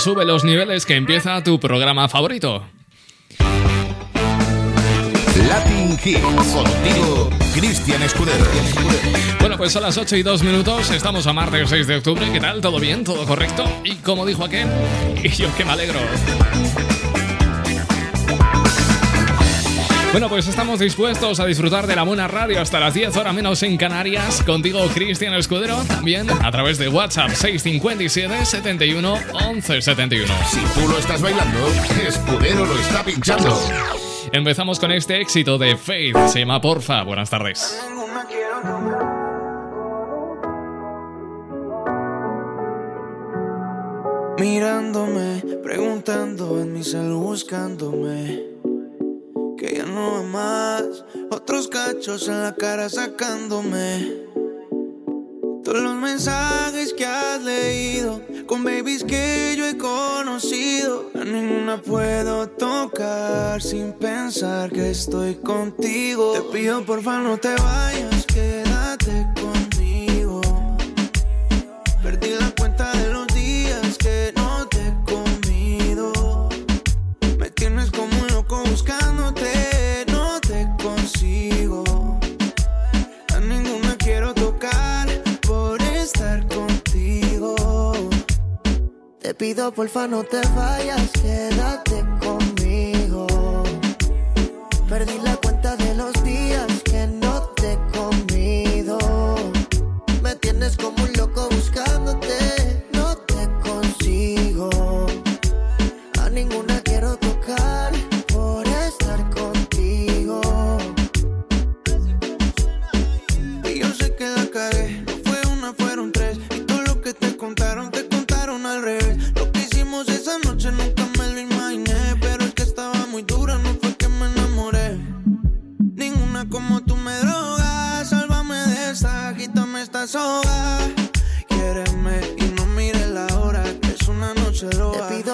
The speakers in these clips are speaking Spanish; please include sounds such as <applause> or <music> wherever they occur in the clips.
sube los niveles que empieza tu programa favorito. Latin Hits, contigo, Cristian Escudero. Bueno, pues son las 8 y 2 minutos, estamos a martes 6 de octubre, ¿qué tal? ¿Todo bien? ¿Todo correcto? Y como dijo aquel, <laughs> y yo que me alegro. Bueno, pues estamos dispuestos a disfrutar de la buena radio hasta las 10 horas menos en Canarias. Contigo, Cristian Escudero, también a través de WhatsApp 657 71 11 71. Si tú lo estás bailando, Escudero lo está pinchando. Empezamos con este éxito de Faith, se llama Porfa. Buenas tardes. Mirándome, preguntando en mi cel buscándome que ya no va más. Otros cachos en la cara sacándome. Todos los mensajes que has leído, con babies que yo he conocido, a ninguna puedo tocar sin pensar que estoy contigo. Te pido porfa no te vayas, quédate Te pido porfa no te vayas, quédate conmigo. Perdí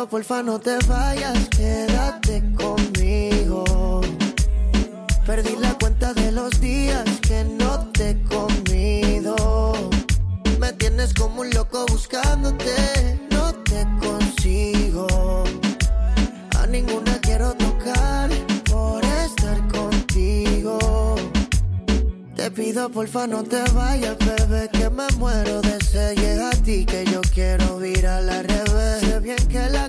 Te pido porfa no te vayas, quédate conmigo. Perdí la cuenta de los días que no te he comido. Me tienes como un loco buscándote a ninguna quiero tocar por estar contigo. Te pido porfa no te vayas, bebé, que me muero de sed. Llega a ti que yo quiero ir a la revés. Sé bien que la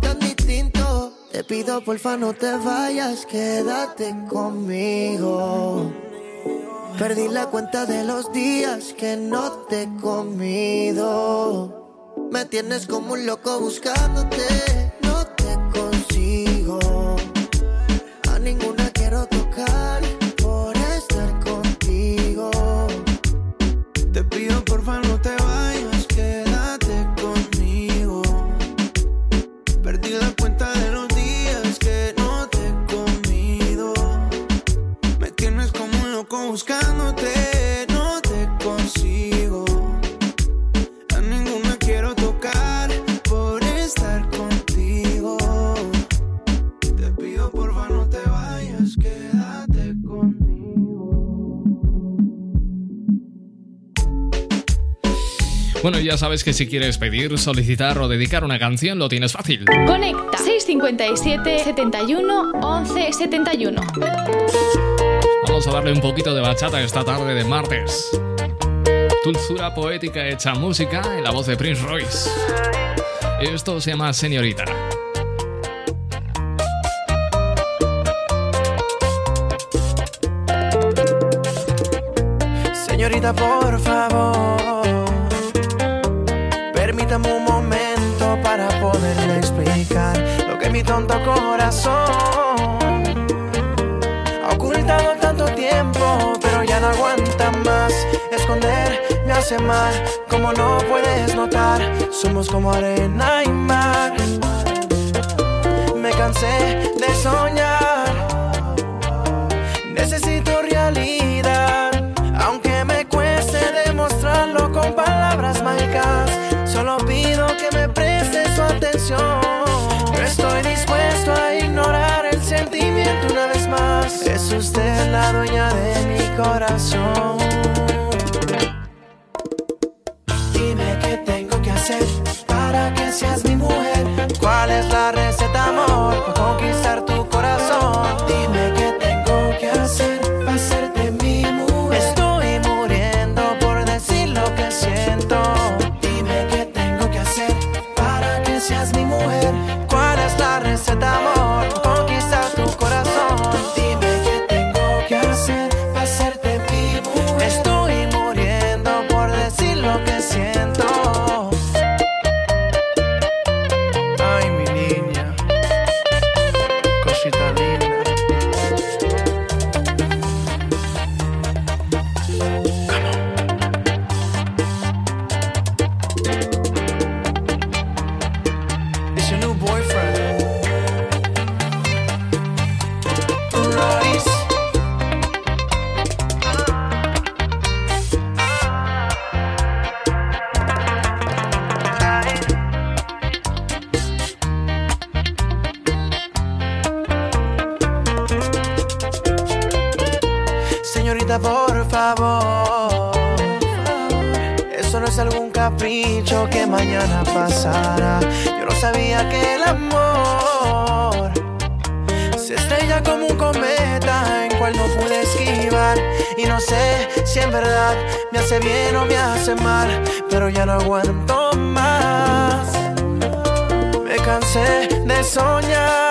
Te pido porfa no te vayas, quédate conmigo. Perdí la cuenta de los días que no te he comido. Me tienes como un loco buscándote Bueno, ya sabes que si quieres pedir, solicitar o dedicar una canción, lo tienes fácil. Conecta 657 71 11 71. Vamos a darle un poquito de bachata esta tarde de martes. Dulzura poética hecha música en la voz de Prince Royce. Esto se llama Señorita. Señorita, por favor tonto corazón. Ha ocultado tanto tiempo, pero ya no aguanta más. Es esconder me hace mal, como no puedes notar, somos como arena y mar. Me cansé de soñar, necesito realidad, aunque me cueste demostrarlo con palabras mágicas, solo pido que me estoy dispuesto a ignorar el sentimiento una vez más. Es usted la dueña de mi corazón. capricho que mañana pasará. Yo no sabía que el amor se estrella como un cometa en cual no pude esquivar. Y no sé si en verdad me hace bien o me hace mal, pero ya no aguanto más. Me cansé de soñar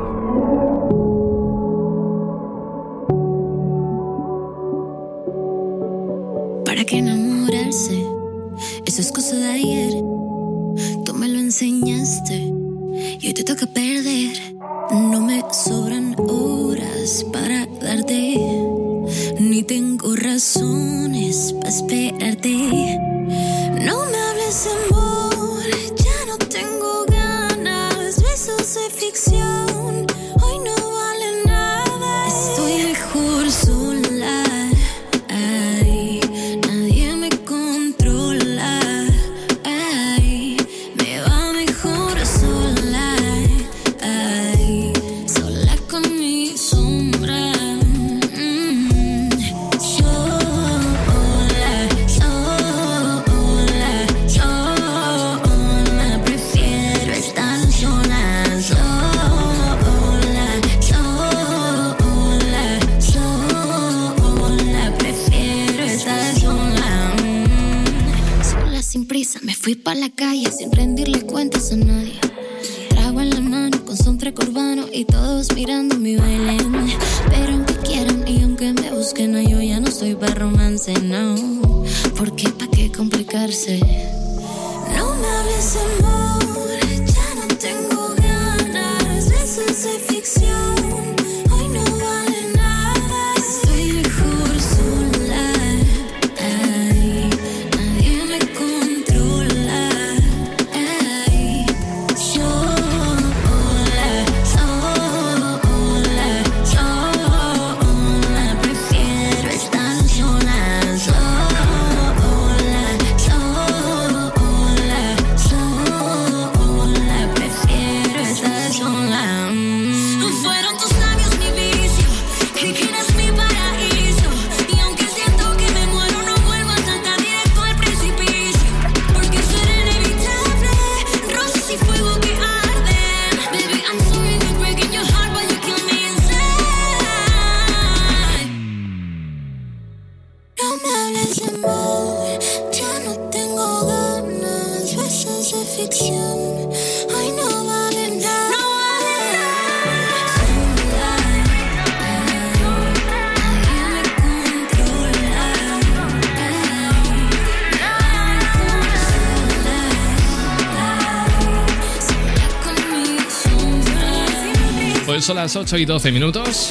Las 8 y 12 minutos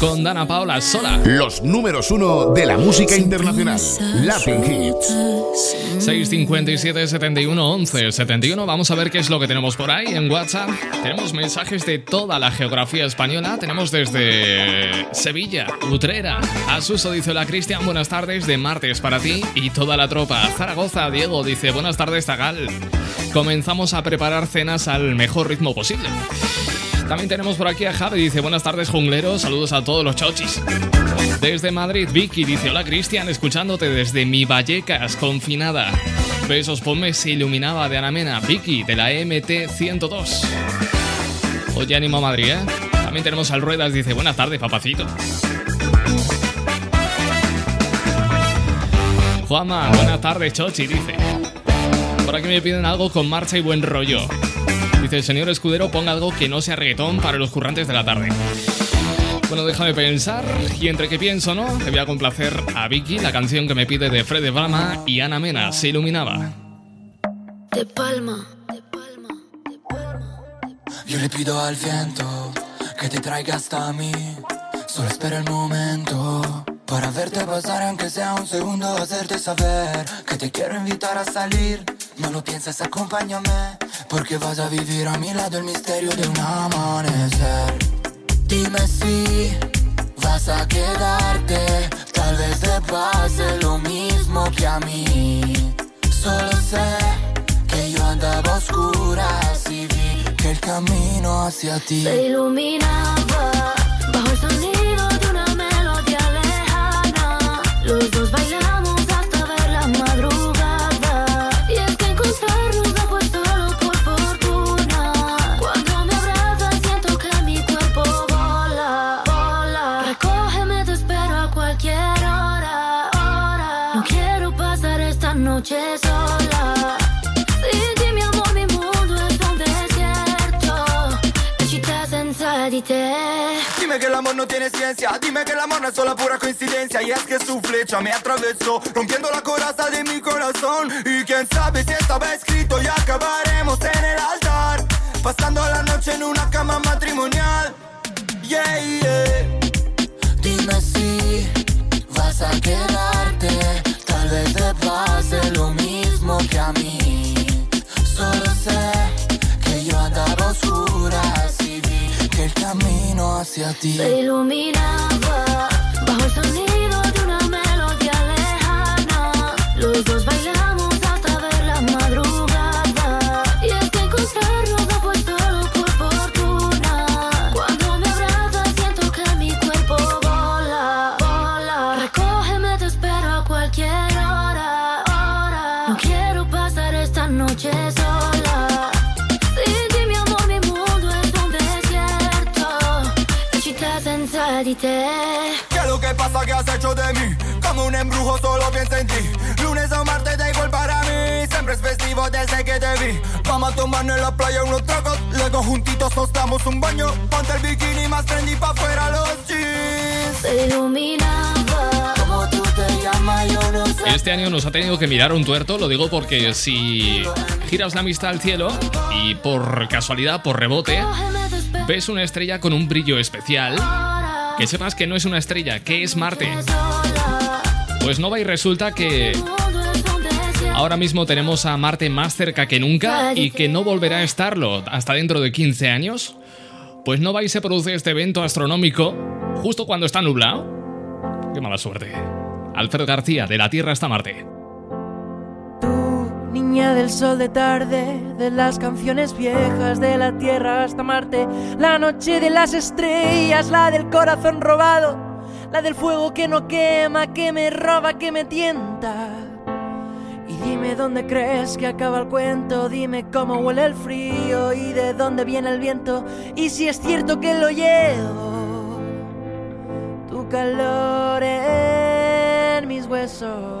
con Dana Paula sola. Los números uno de la música internacional. Latin Hits. 657 71 11 71. Vamos a ver qué es lo que tenemos por ahí en WhatsApp. Tenemos mensajes de toda la geografía española. Tenemos desde Sevilla, Utrera. Asuso dice: Hola Cristian, buenas tardes. De martes para ti y toda la tropa. Zaragoza, Diego dice: Buenas tardes, Tagal. Comenzamos a preparar cenas al mejor ritmo posible. También tenemos por aquí a Javi, dice buenas tardes jungleros, saludos a todos los chochis. Desde Madrid, Vicky dice hola Cristian, escuchándote desde mi Vallecas, confinada. Besos, ponme se iluminaba de Anamena, Vicky de la MT 102. Oye, ánimo a Madrid, ¿eh? También tenemos al Ruedas, dice buenas tardes, papacito. Juanma, buenas tardes, Chochi, dice. Por aquí me piden algo con marcha y buen rollo. Dice el señor Escudero, ponga algo que no sea reggaetón para los currantes de la tarde. Bueno, déjame pensar. Y entre que pienso, ¿no? Te voy a complacer a Vicky, la canción que me pide de Fred Brama y Ana Mena, Se Iluminaba. De palma, de palma, de palma. Yo le pido al viento que te traiga hasta mí. Solo espera el momento para verte pasar, aunque sea un segundo, hacerte saber que te quiero invitar a salir. No lo pienses, acompáñame, porque vas a vivir a mi lado el misterio de un amanecer. Dime si vas a quedarte, tal vez te pase lo mismo que a mí. Solo sé que yo andaba oscura y vi que el camino hacia ti se iluminaba bajo el sonido de una melodía lejana. Los dos bailamos no tiene ciencia, dime que el amor es solo pura coincidencia. Y es que su flecha me atravesó, rompiendo la coraza de mi corazón. Y quién sabe si estaba escrito y acabaremos en el altar. Pasando la noche en una cama matrimonial. Yeah, yeah hacia ti. Iluminaba desde que te vi. Vamos a tomarnos en la playa unos tragos. Luego juntitos nos damos un baño. Ponte el bikini más trendy pa' fuera los jeans. Se iluminaba. Como tú te llamas yo no sé. Este año nos ha tenido que mirar un tuerto, lo digo porque si giras la vista al cielo y por casualidad, por rebote, ves una estrella con un brillo especial, que sepas que no es una estrella, que es Marte. Pues no va y resulta que ahora mismo tenemos a Marte más cerca que nunca y que no volverá a estarlo hasta dentro de 15 años. Pues no va y se produce este evento astronómico justo cuando está nublado. Qué mala suerte. Alfredo García, de la Tierra hasta Marte. Tú, niña del sol de tarde, de las canciones viejas, de la tierra hasta Marte, la noche de las estrellas, la del corazón robado, la del fuego que no quema, que me roba, que me tienta. Y dime dónde crees que acaba el cuento, dime cómo huele el frío y de dónde viene el viento, y si es cierto que lo llevo, tu calor en mis huesos.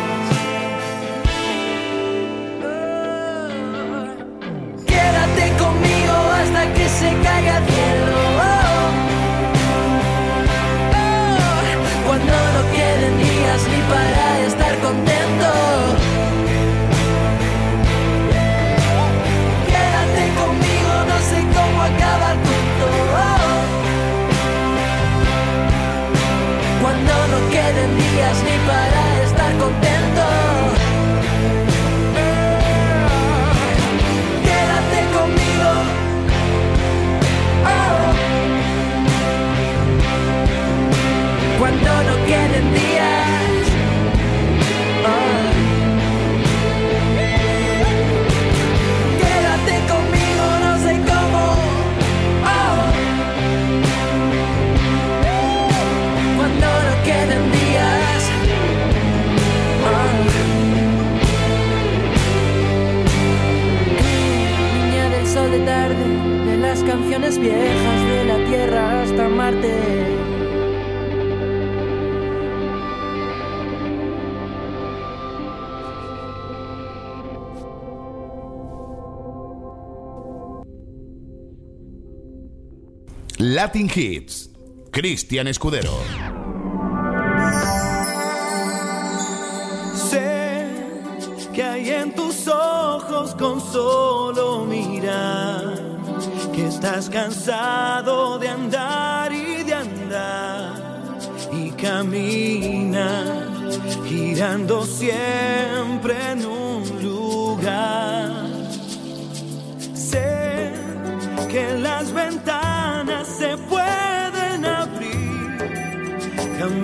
Que se caiga el cielo. Oh, cuando no queden días ni para estar contento. Latin Hits. Cristian Escudero. Sé que hay en tus ojos con solo mirar que estás cansado de andar y de andar y camina girando siempre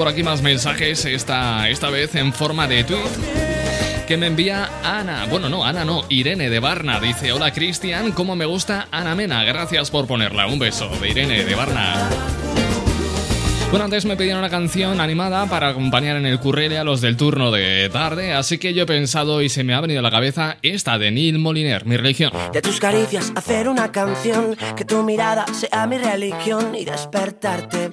por aquí más mensajes, esta, esta vez en forma de tweet que me envía Ana. Bueno, no, Ana no, Irene de Barna. Dice, hola Cristian, ¿cómo me gusta Ana Mena? Gracias por ponerla. Un beso de Irene de Barna. Bueno, antes me pedían una canción animada para acompañar en el currele a los del turno de tarde, así que yo he pensado y se me ha venido a la cabeza esta de Neil Moliner, mi religión. De tus caricias hacer una canción, que tu mirada sea mi religión y despertarte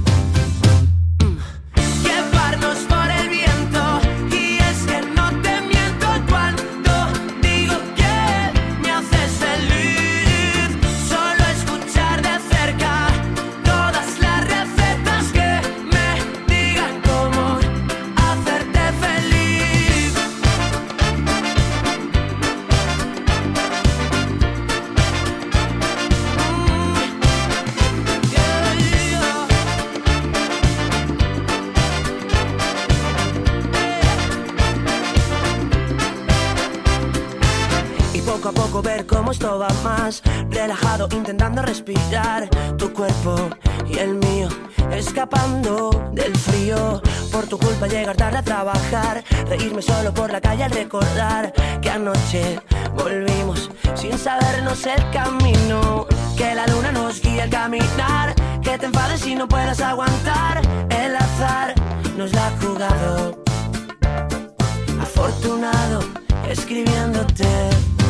Tarde a trabajar, reírme solo por la calle al recordar que anoche volvimos sin sabernos el camino. Que la luna nos guía al caminar, que te enfades y no puedas aguantar. El azar nos la ha jugado. Afortunado escribiéndote.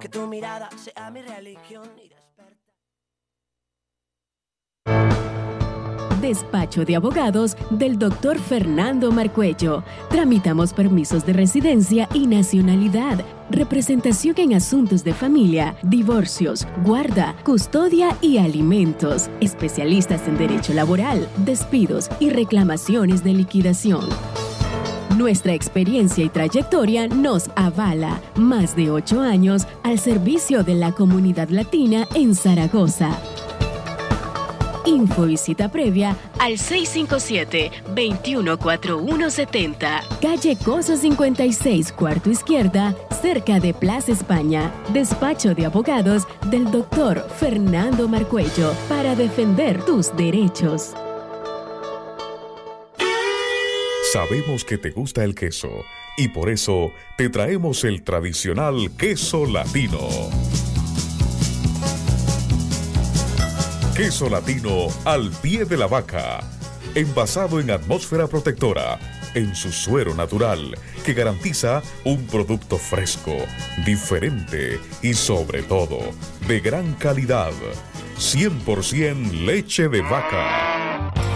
Que tu mirada sea mi religión. y Despacho de abogados del doctor Fernando Marcuello. Tramitamos permisos de residencia y nacionalidad, representación en asuntos de familia, divorcios, guarda, custodia y alimentos. Especialistas en derecho laboral, despidos y reclamaciones de liquidación. Nuestra experiencia y trayectoria nos avala. Más de ocho años al servicio de la comunidad latina en Zaragoza. Info y cita previa al 657-214170. Calle Cosa 56, cuarto izquierda, cerca de Plaza España. Despacho de abogados del doctor Fernando Marcuello para defender tus derechos. Sabemos que te gusta el queso y por eso te traemos el tradicional queso latino. Queso latino al pie de la vaca, envasado en atmósfera protectora, en su suero natural, que garantiza un producto fresco, diferente y sobre todo de gran calidad. 100% leche de vaca.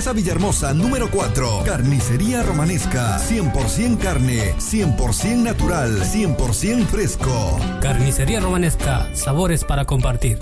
Duquesa Villahermosa, número 4. Carnicería Romanesca. 100% carne, 100% natural, 100% fresco. Carnicería Romanesca. Sabores para compartir.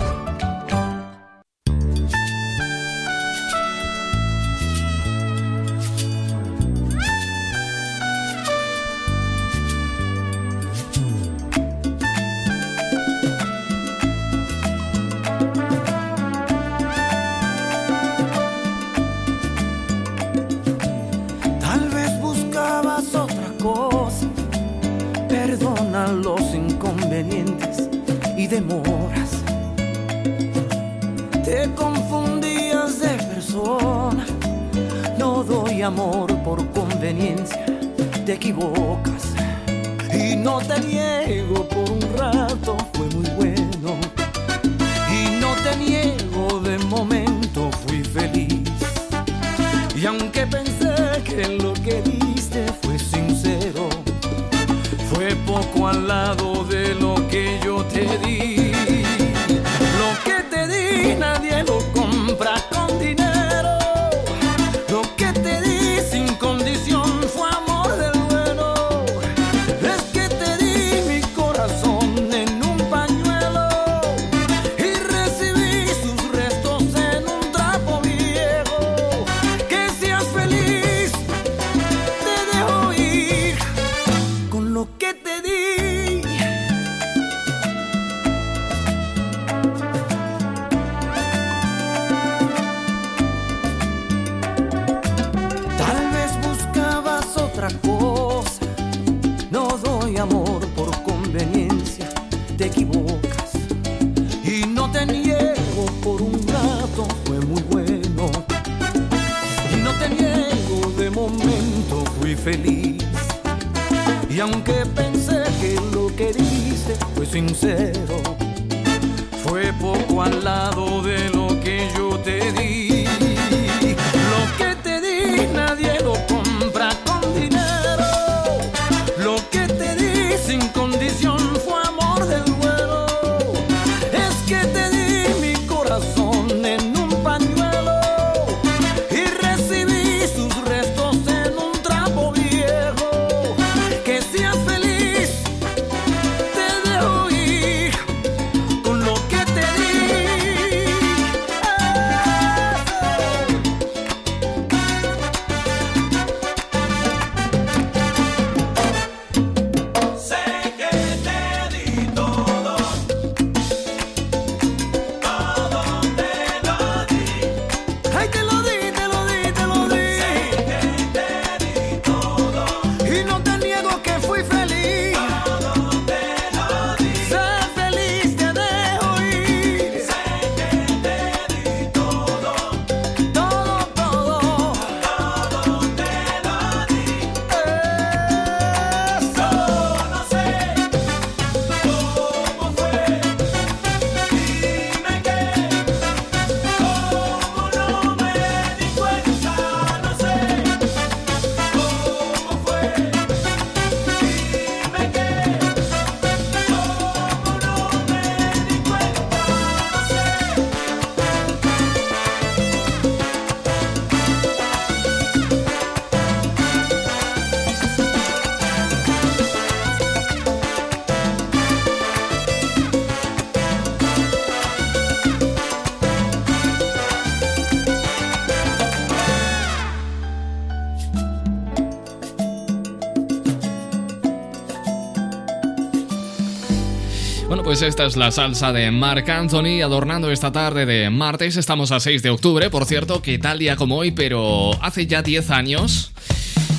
Pues esta es la salsa de Marc Anthony adornando esta tarde de martes. Estamos a 6 de octubre, por cierto, que tal día como hoy, pero hace ya 10 años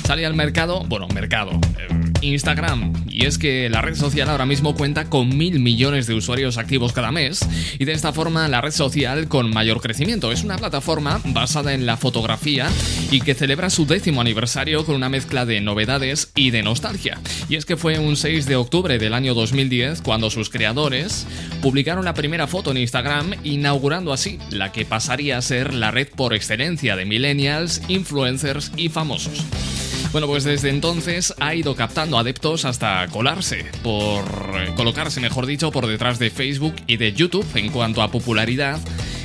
salía al mercado, bueno, mercado, eh, Instagram. Y es que la red social ahora mismo cuenta con mil millones de usuarios activos cada mes y de esta forma la red social con mayor crecimiento. Es una plataforma basada en la fotografía y que celebra su décimo aniversario con una mezcla de novedades y de nostalgia. Y es que fue un 6 de octubre del año 2010 cuando sus creadores publicaron la primera foto en Instagram inaugurando así la que pasaría a ser la red por excelencia de millennials, influencers y famosos. Bueno, pues desde entonces ha ido captando adeptos hasta colarse, por colocarse, mejor dicho, por detrás de Facebook y de YouTube en cuanto a popularidad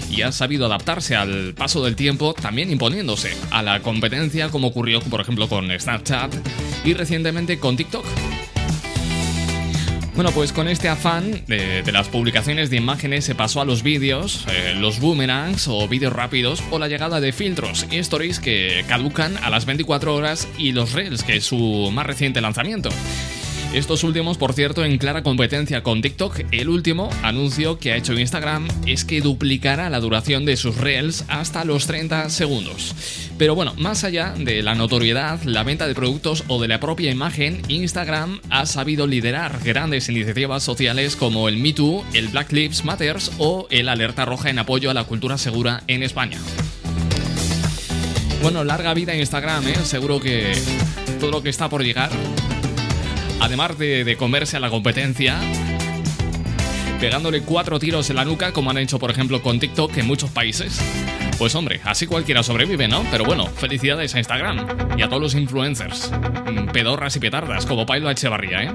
y ha sabido adaptarse al paso del tiempo, también imponiéndose a la competencia como ocurrió por ejemplo con Snapchat y recientemente con TikTok. Bueno, pues con este afán de, las publicaciones de imágenes se pasó a los vídeos, eh, los boomerangs o vídeos rápidos o la llegada de filtros y stories que caducan a las 24 horas y los reels, que es su más reciente lanzamiento. Estos últimos, por cierto, en clara competencia con TikTok, el último anuncio que ha hecho Instagram es que duplicará la duración de sus reels hasta los 30 segundos. Pero bueno, más allá de la notoriedad, la venta de productos o de la propia imagen, Instagram ha sabido liderar grandes iniciativas sociales como el Me Too, el Black Lives Matters o el Alerta Roja en apoyo a la cultura segura en España. Bueno, larga vida en Instagram, ¿eh? seguro que todo lo que está por llegar además de, comerse a la competencia, pegándole cuatro tiros en la nuca, como han hecho, por ejemplo, con TikTok en muchos países. Pues hombre, así cualquiera sobrevive, ¿no? Pero bueno, felicidades a Instagram y a todos los influencers, mm, pedorras y petardas, como Pailo Echevarría, ¿eh?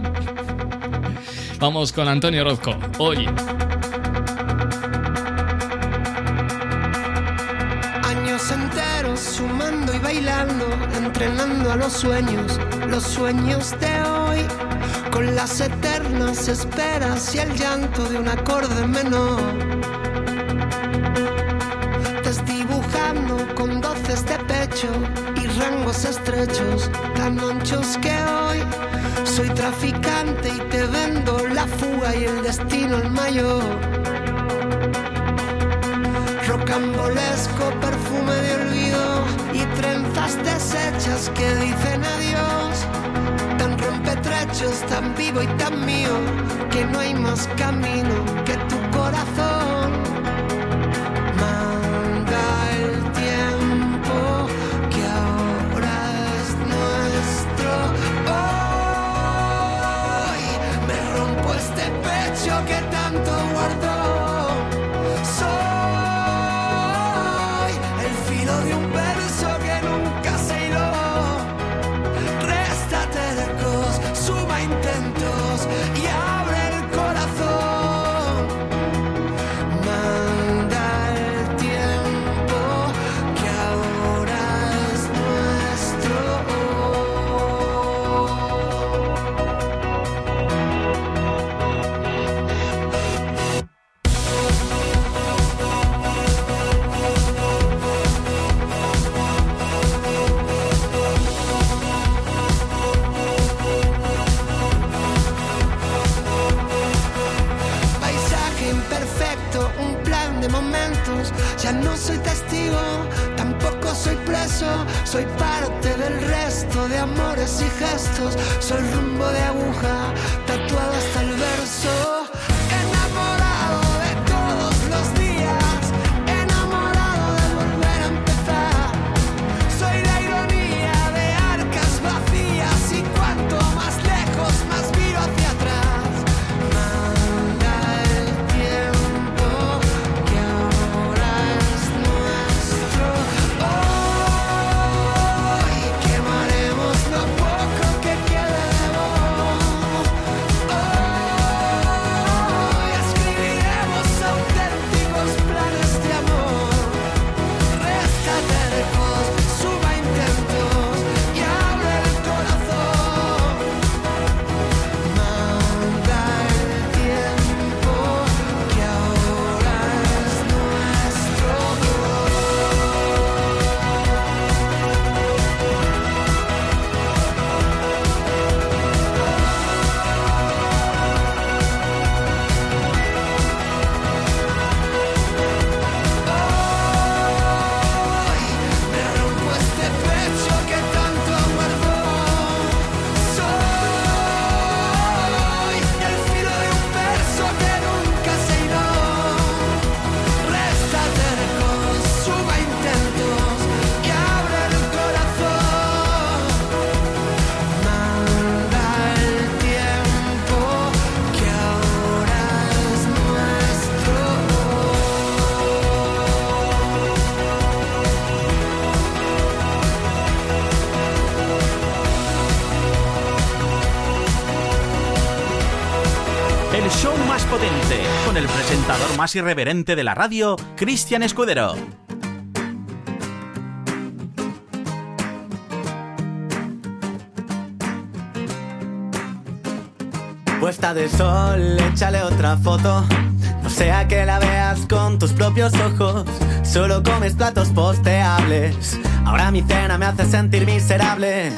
Vamos con Antonio Orozco. Hoy. Años enteros sumando y bailando, entrenando a los sueños, los sueños de hoy con las eternas esperas y el llanto de un acorde menor. Desdibujando con doces de pecho y rangos estrechos, tan anchos que hoy soy traficante y te vendo la fuga y el destino el mayor. Rocambolesco perfume de olvido y trenzas deshechas que dicen adiós es tan vivo y tan mío que no hay más camino que tu corazón. Soy parte del resto de amores y gestos. Soy rumbo de aguja, presentador más irreverente de la radio, Cristian Escudero. Puesta de sol, échale otra foto. No sea que la veas con tus propios ojos. Solo comes platos posteables. Ahora mi cena me hace sentir miserable.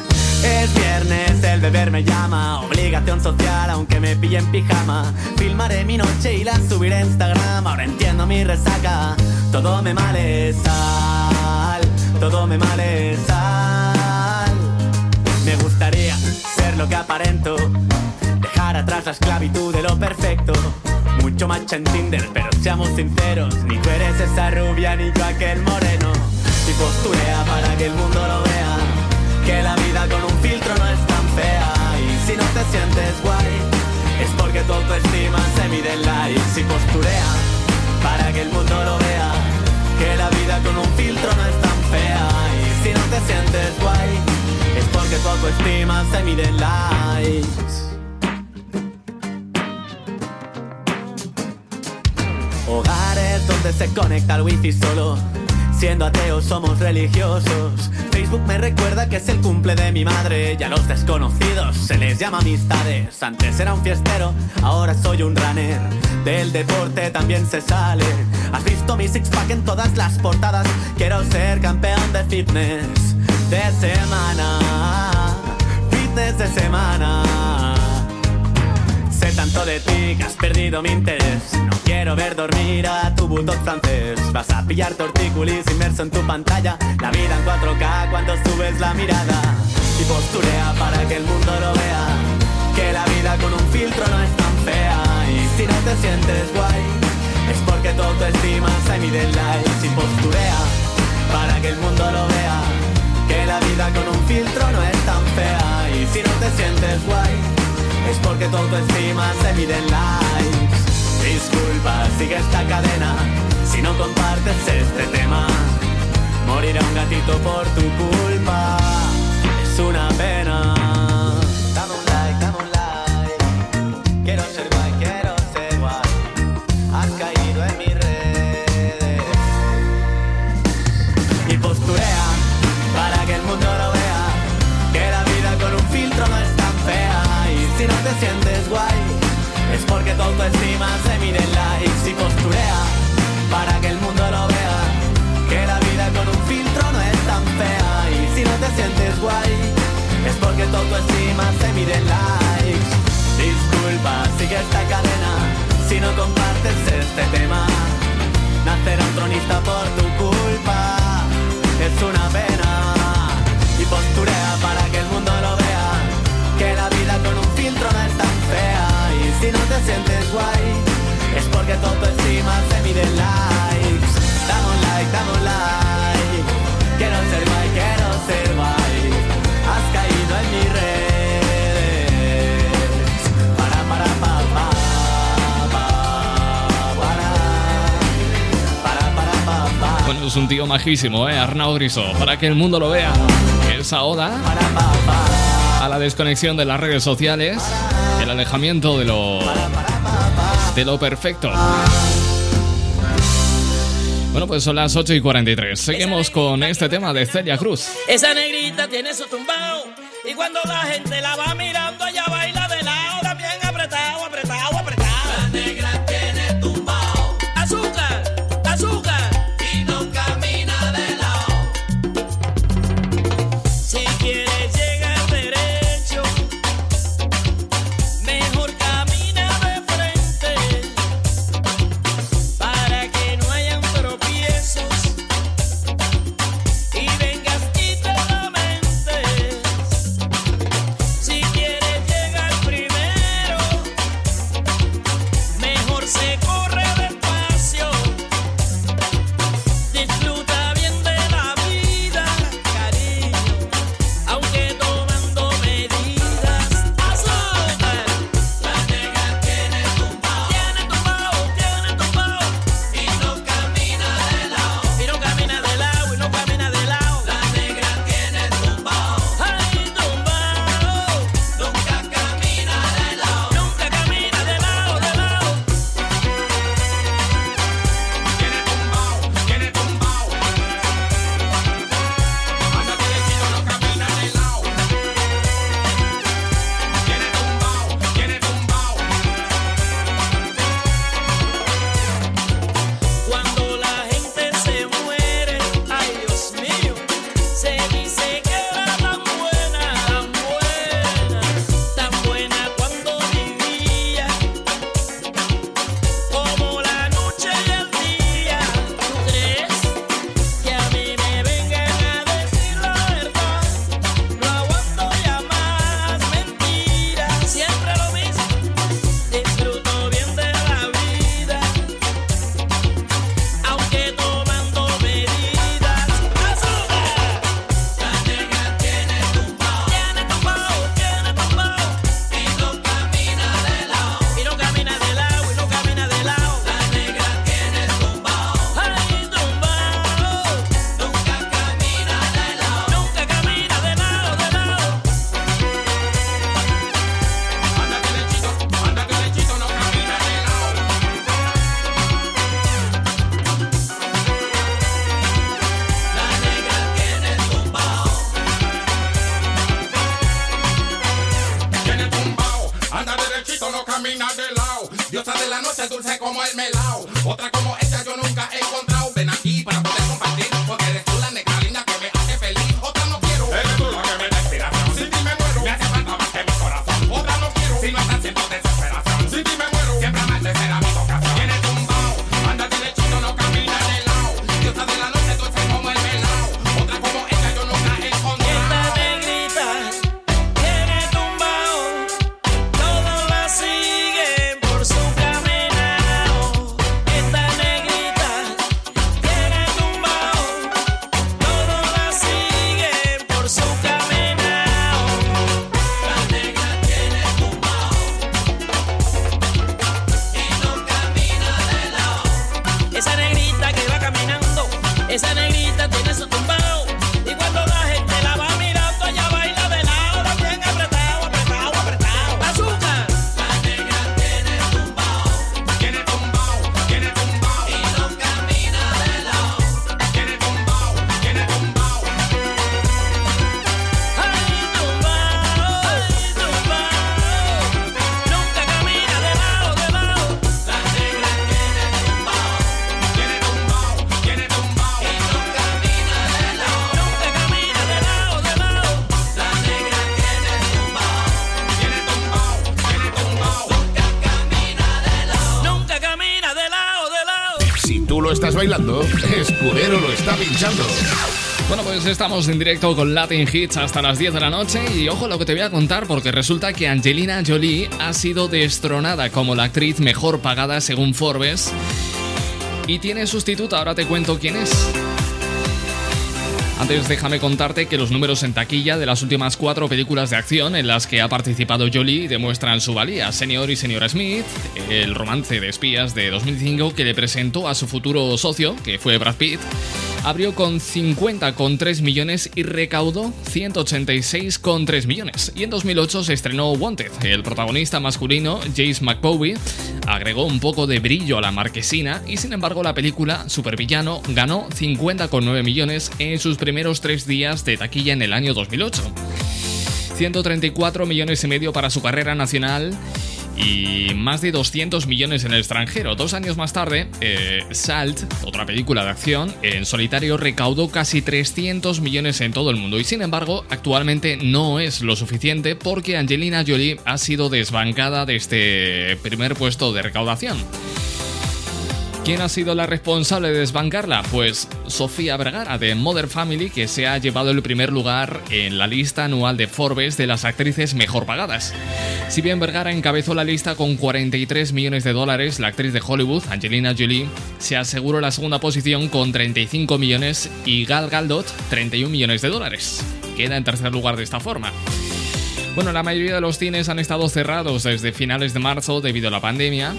Es viernes, el beber me llama. Obligación social, aunque me pille en pijama. Filmaré mi noche y la subiré a Instagram. Ahora entiendo mi resaca. Todo me male sal. Todo me male sal. Me gustaría ser lo que aparento. Dejar atrás la esclavitud de lo perfecto. Mucho macho en Tinder, pero seamos sinceros. Ni tú eres esa rubia, ni yo aquel moreno. Y posturea para que el mundo lo vea. Que la vida con un filtro no es tan fea. Y si no te sientes guay, es porque tu autoestima se mide en likes. Y posturea para que el mundo lo vea. Que la vida con un filtro no es tan fea. Y si no te sientes guay, es porque tu autoestima se mide en likes. Hogares donde se conecta el wifi solo. Siendo ateos somos religiosos. Facebook me recuerda que es el cumple de mi madre. Y a los desconocidos se les llama amistades. Antes era un fiestero, ahora soy un runner. Del deporte también se sale. Has visto mi six pack en todas las portadas. Quiero ser campeón de fitness de semana. Fitness de semana. Tanto de ti que has perdido mi interés. No quiero ver dormir a tu bulldog francés. Vas a pillar tortícolis inmerso en tu pantalla. La vida en 4K cuando subes la mirada. Y posturea para que el mundo lo vea. Que la vida con un filtro no es tan fea. Y si no te sientes guay, es porque tu autoestima se mide en likes. Y posturea para que el mundo lo vea. Que la vida con un filtro no es tan fea. Y si no te sientes guay, es porque tu autoestima se mide en likes. Disculpa, sigue esta cadena si no compartes este tema. Morirá un gatito por tu culpa, es una pena. Dame un like, dame un like. Quiero ser porque tu autoestima se mide en likes. Disculpa, sigue esta cadena si no compartes este tema. Nacerá un tronista por tu culpa, es una pena. Y posturea para que el mundo lo vea, que la vida con un filtro no es tan fea. Y si no te sientes guay, es porque tu autoestima se es un tío majísimo, ¿eh? Griso, para que el mundo lo vea. Esa oda a la desconexión de las redes sociales, el alejamiento de lo, de lo perfecto. Bueno, pues son las 8 y 43. Seguimos con este tema de Celia Cruz. Esa negrita tiene su tumbao y cuando la gente la va mirando ella baila pues estamos en directo con Latin Hits hasta las 10 de la noche y ojo lo que te voy a contar porque resulta que Angelina Jolie ha sido destronada como la actriz mejor pagada según Forbes y tiene sustituta, ahora te cuento quién es. Antes déjame contarte que los números en taquilla de las últimas cuatro películas de acción en las que ha participado Jolie demuestran su valía. Señor y señora Smith, el romance de espías de 2005 que le presentó a su futuro socio, que fue Brad Pitt, abrió con 50,3 millones y recaudó 186,3 millones. Y en 2008 se estrenó Wanted. El protagonista masculino, Jace McBowie, agregó un poco de brillo a la marquesina y sin embargo la película Supervillano ganó 50,9 millones en sus primeros tres días de taquilla en el año 2008. 134 millones y medio para su carrera nacional y más de 200 millones en el extranjero. Dos años más tarde, eh, Salt, otra película de acción, en solitario recaudó casi 300 millones en todo el mundo y sin embargo actualmente no es lo suficiente porque Angelina Jolie ha sido desbancada de este primer puesto de recaudación. ¿Quién ha sido la responsable de desbancarla? Pues Sofía Vergara de Mother Family, que se ha llevado el primer lugar en la lista anual de Forbes de las actrices mejor pagadas. Si bien Vergara encabezó la lista con 43 millones de dólares, la actriz de Hollywood, Angelina Jolie, se aseguró la segunda posición con 35 millones y Gal Gadot 31 millones de dólares. Queda en tercer lugar de esta forma. Bueno, la mayoría de los cines han estado cerrados desde finales de marzo debido a la pandemia,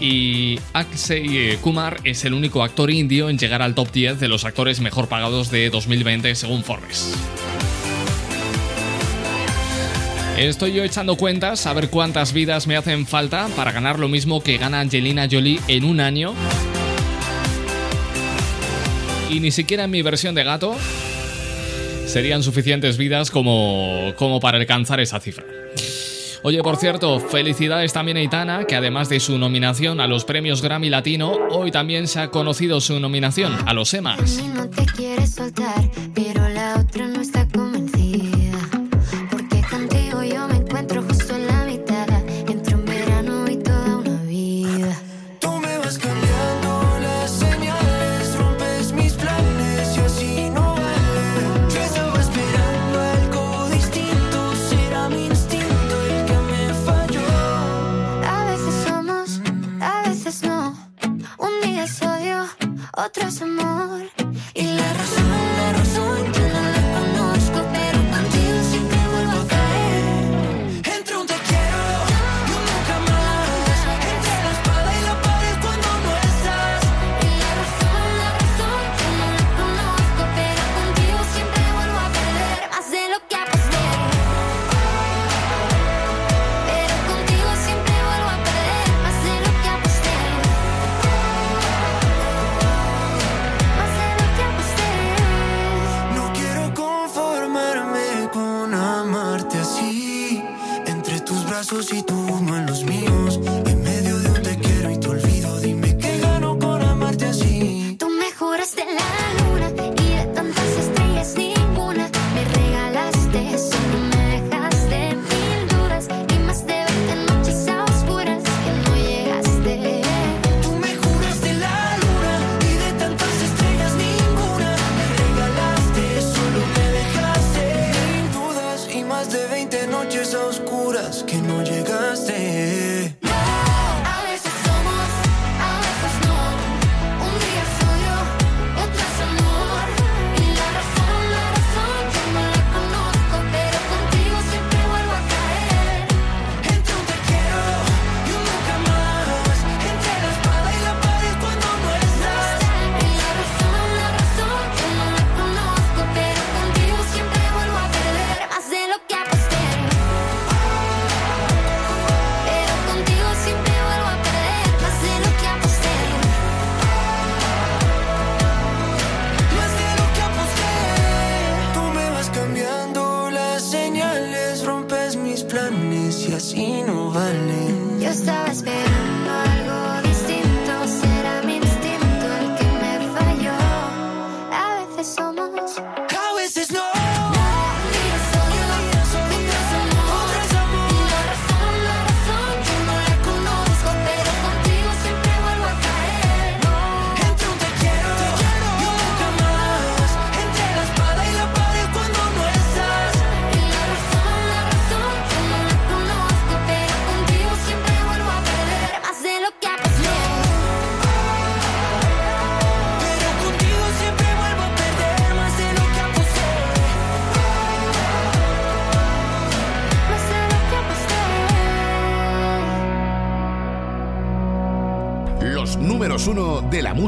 y Akshay Kumar es el único actor indio en llegar al top 10 de los actores mejor pagados de 2020 según Forbes. Estoy yo echando cuentas a ver cuántas vidas me hacen falta para ganar lo mismo que gana Angelina Jolie en un año. Y ni siquiera en mi versión de gato serían suficientes vidas como, como para alcanzar esa cifra. Oye, por cierto, felicidades también a Itana, que además de su nominación a los premios Grammy Latino, hoy también se ha conocido su nominación a los EMAs. no te quiere soltar, pero la otra no está.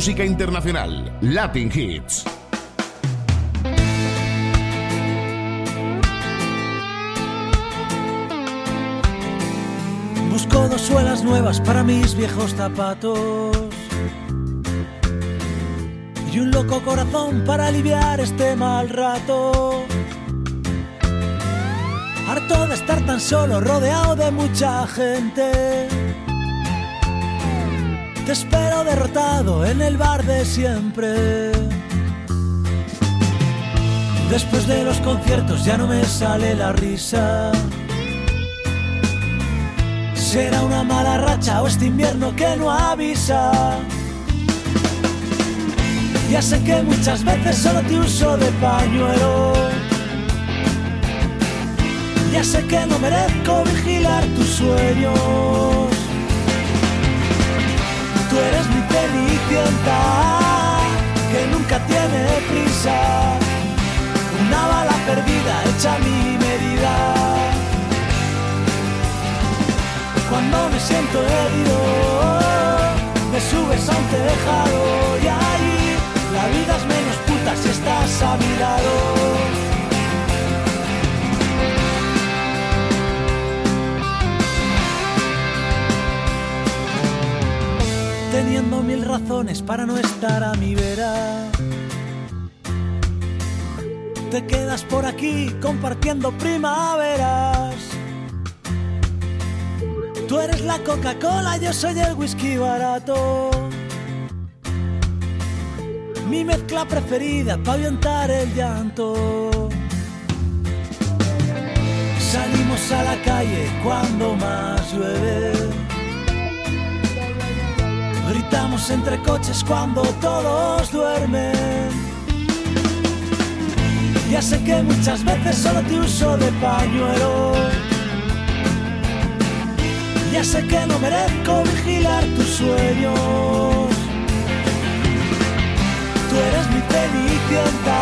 Música internacional. Latin Hits. Busco dos suelas nuevas para mis viejos zapatos. Y un loco corazón para aliviar este mal rato. Harto de estar tan solo, rodeado de mucha gente. Te espero derrotado en el bar de siempre. Después de los conciertos ya no me sale la risa. Será una mala racha o este invierno que no avisa. Ya sé que muchas veces solo te uso de pañuelo. Ya sé que no merezco vigilar tus sueños. Tú eres mi cenicienta que nunca tiene prisa. Una bala perdida hecha mi medida. Cuando me siento herido, me subes a un tejado y ahí la vida es menos puta si estás a mi lado. Teniendo mil razones para no estar a mi vera. Te quedas por aquí compartiendo primaveras. Tú eres la Coca-Cola, yo soy el whisky barato. Mi mezcla preferida para ahuyentar el llanto. Salimos a la calle cuando más llueve. Gritamos entre coches cuando todos duermen. Ya sé que muchas veces solo te uso de pañuelo. Ya sé que no merezco vigilar tus sueños. Tú eres mi cenicienta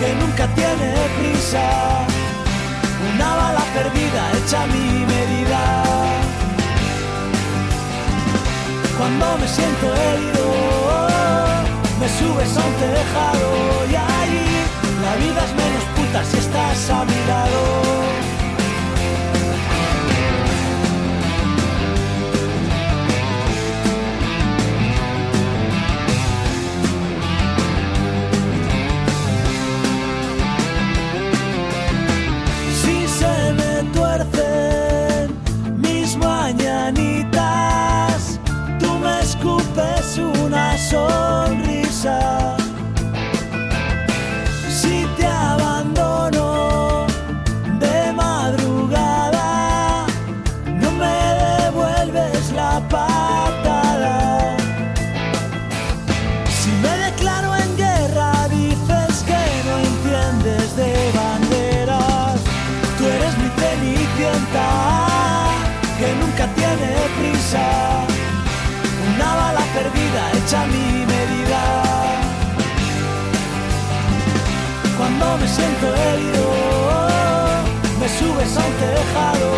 que nunca tiene prisa. Una bala perdida hecha a mi medida. Cuando me siento herido, me subes a un tejado y ahí la vida es menos puta si estás a mi lado. Sonrisa. Me siento herido, me subes a un tejado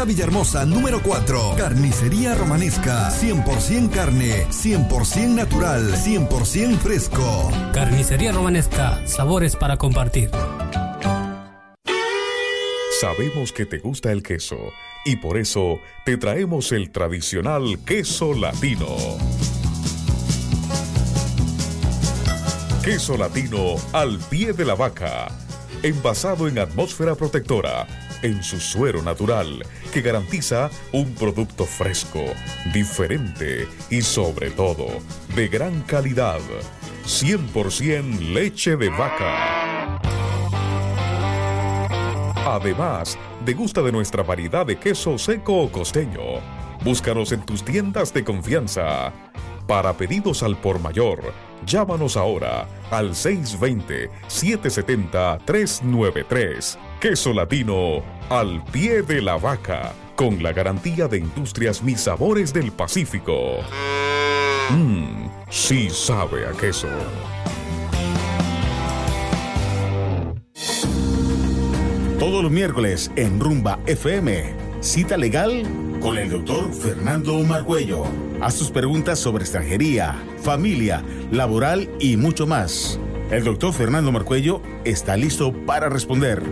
Villahermosa número 4. Carnicería Romanesca, 100% carne, 100% natural, 100% fresco. Carnicería Romanesca, sabores para compartir. Sabemos que te gusta el queso y por eso te traemos el tradicional queso latino. Queso latino al pie de la vaca, envasado en atmósfera protectora, en su suero natural, que garantiza un producto fresco, diferente y sobre todo de gran calidad. 100% leche de vaca. Además, degusta de nuestra variedad de queso seco o costeño. Búscanos en tus tiendas de confianza. Para pedidos al por mayor, llámanos ahora al 620-770-393. Queso latino al pie de la vaca, con la garantía de Industrias Mis Sabores del Pacífico. Mmm, sí sabe a queso. Todos los miércoles en Rumba FM, cita legal con el doctor Fernando Marcuello. Haz tus preguntas sobre extranjería, familia, laboral y mucho más. El doctor Fernando Marcuello está listo para responder.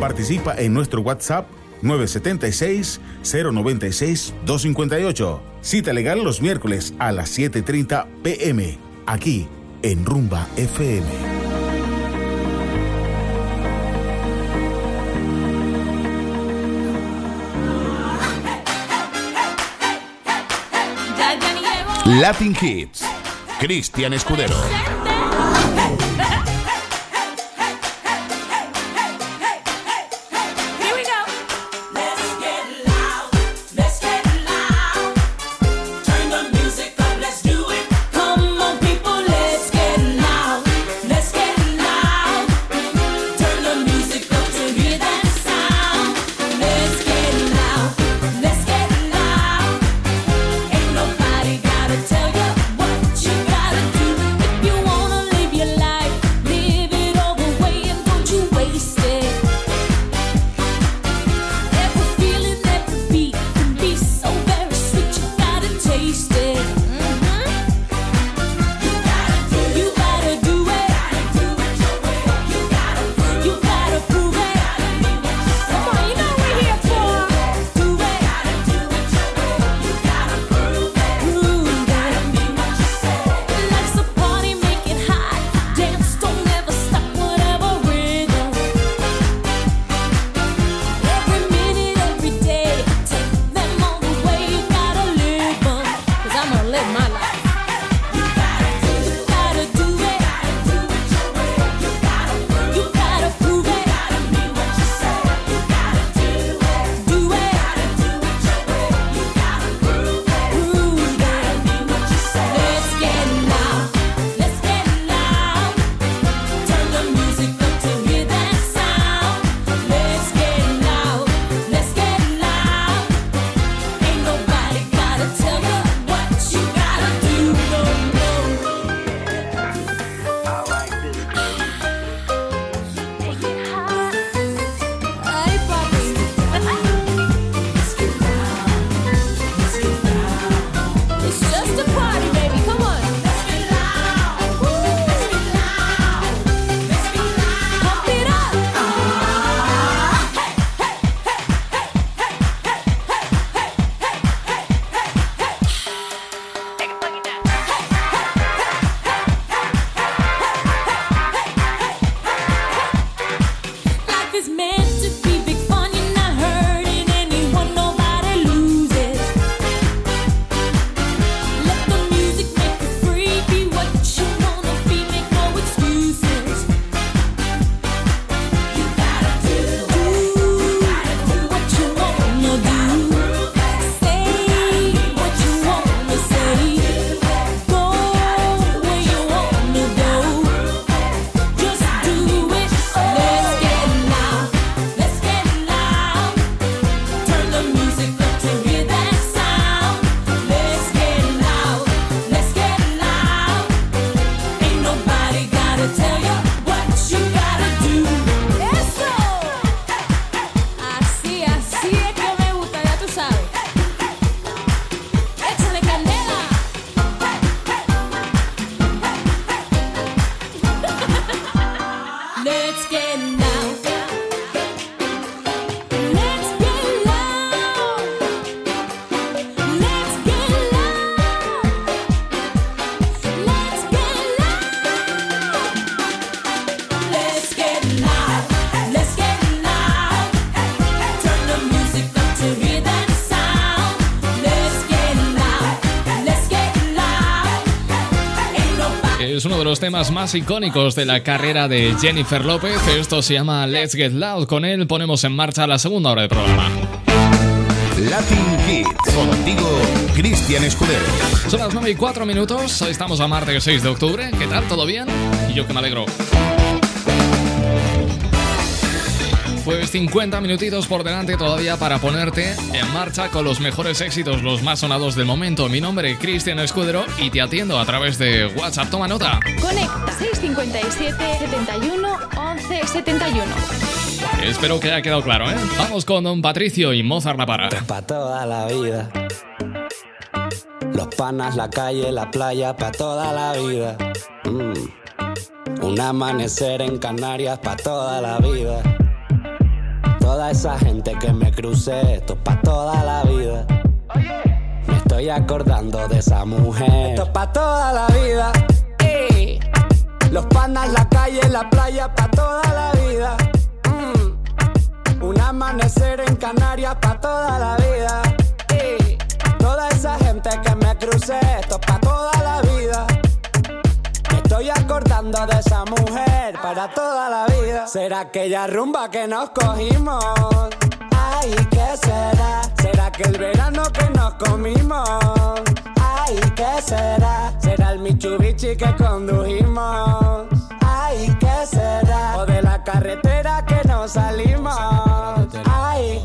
Participa en nuestro WhatsApp 976-096-258. Cita legal los miércoles a las 7.30 pm, aquí en Rumba FM. Latin Hits. Cristian Escudero. Uno de los temas más icónicos de la carrera de Jennifer López. Esto se llama Let's Get Loud. Con él ponemos en marcha la segunda hora de programa. Latin Hits. Contigo, Cristian Escudero. Son las 9 y 4 minutos. Hoy estamos a martes 6 de octubre. ¿Qué tal? ¿Todo bien? Y yo que me alegro. Pues 50 minutitos por delante todavía para ponerte en marcha con los mejores éxitos, los más sonados del momento. Mi nombre es Cristian Escudero y te atiendo a través de WhatsApp. Toma nota. Conecta 657 71 11 71. Espero que haya quedado claro, ¿eh? Vamos con Don Patricio y Mozart La Para. Pa' toda la vida. Los panas, la calle, la playa, pa' toda la vida. Mm. Un amanecer en Canarias, pa' toda la vida. Toda esa gente que me crucé, esto es pa' toda la vida. Me estoy acordando de esa mujer. Esto es pa' toda la vida. Ey. Los panas, la calle, la playa, pa' toda la vida. Mm. Un amanecer en Canarias, pa' toda la vida. Ey. Toda esa gente que me crucé, esto es pa' toda la vida. Estoy acordando de esa mujer para toda la vida. ¿Será aquella rumba que nos cogimos? Ay, ¿qué será? ¿Será que el verano que nos comimos? Ay, ¿qué será? ¿Será el Mitsubishi que condujimos? Ay, ¿qué será? O de la carretera que nos salimos. Ay.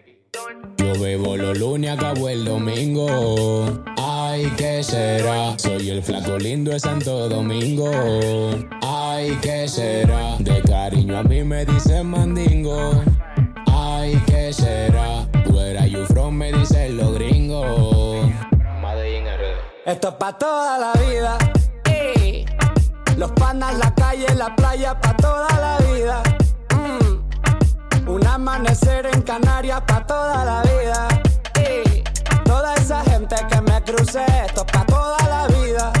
Yo bebo los lunes, acabo el domingo. Ay, ¿qué será? Soy el flaco lindo de Santo Domingo. Ay, ¿qué será? De cariño a mí me dicen mandingo. Ay, ¿qué será? Are you from? Me dicen los gringos. Esto es pa' toda la vida. Los panas, la calle, la playa, pa' toda la vida. Un amanecer en Canarias, pa' toda la vida. Ey. Toda esa gente que me crucé, esto es pa' toda la vida.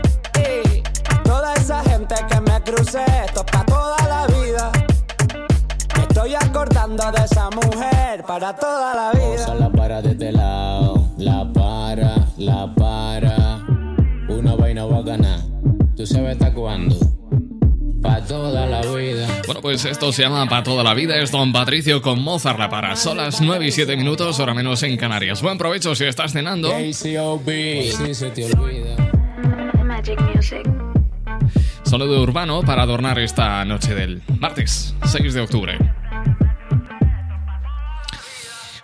Toda esa gente que me crucé, esto es pa' toda la vida. Me estoy acordando de esa mujer para toda la vida. Osa la para de este lado, la para, la para. Una vaina bacana, tú sabes hasta cuándo. Pa' toda la vida. Bueno, pues esto se llama Para toda la vida. Es Don Patricio con Mozart La Para. Son las 9 y 7 minutos, hora menos en Canarias. Buen provecho si estás cenando. KCOB, si se te olvida. Magic Music. Sonido urbano para adornar esta noche del martes 6 de octubre.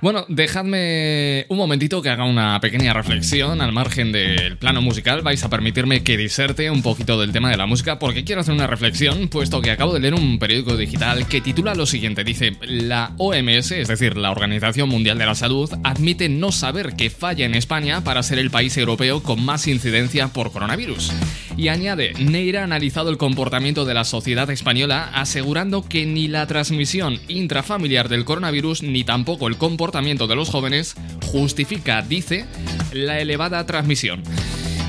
Bueno, dejadme un momentito que haga una pequeña reflexión al margen del plano musical. Vais a permitirme que diserte un poquito del tema de la música porque quiero hacer una reflexión, puesto que acabo de leer un periódico digital que titula lo siguiente. Dice, la OMS, es decir, la Organización Mundial de la Salud, admite no saber que falla en España para ser el país europeo con más incidencia por coronavirus. Y añade, Neira ha analizado el comportamiento de la sociedad española asegurando que ni la transmisión intrafamiliar del coronavirus ni tampoco el comportamiento de los jóvenes justifica, dice, la elevada transmisión.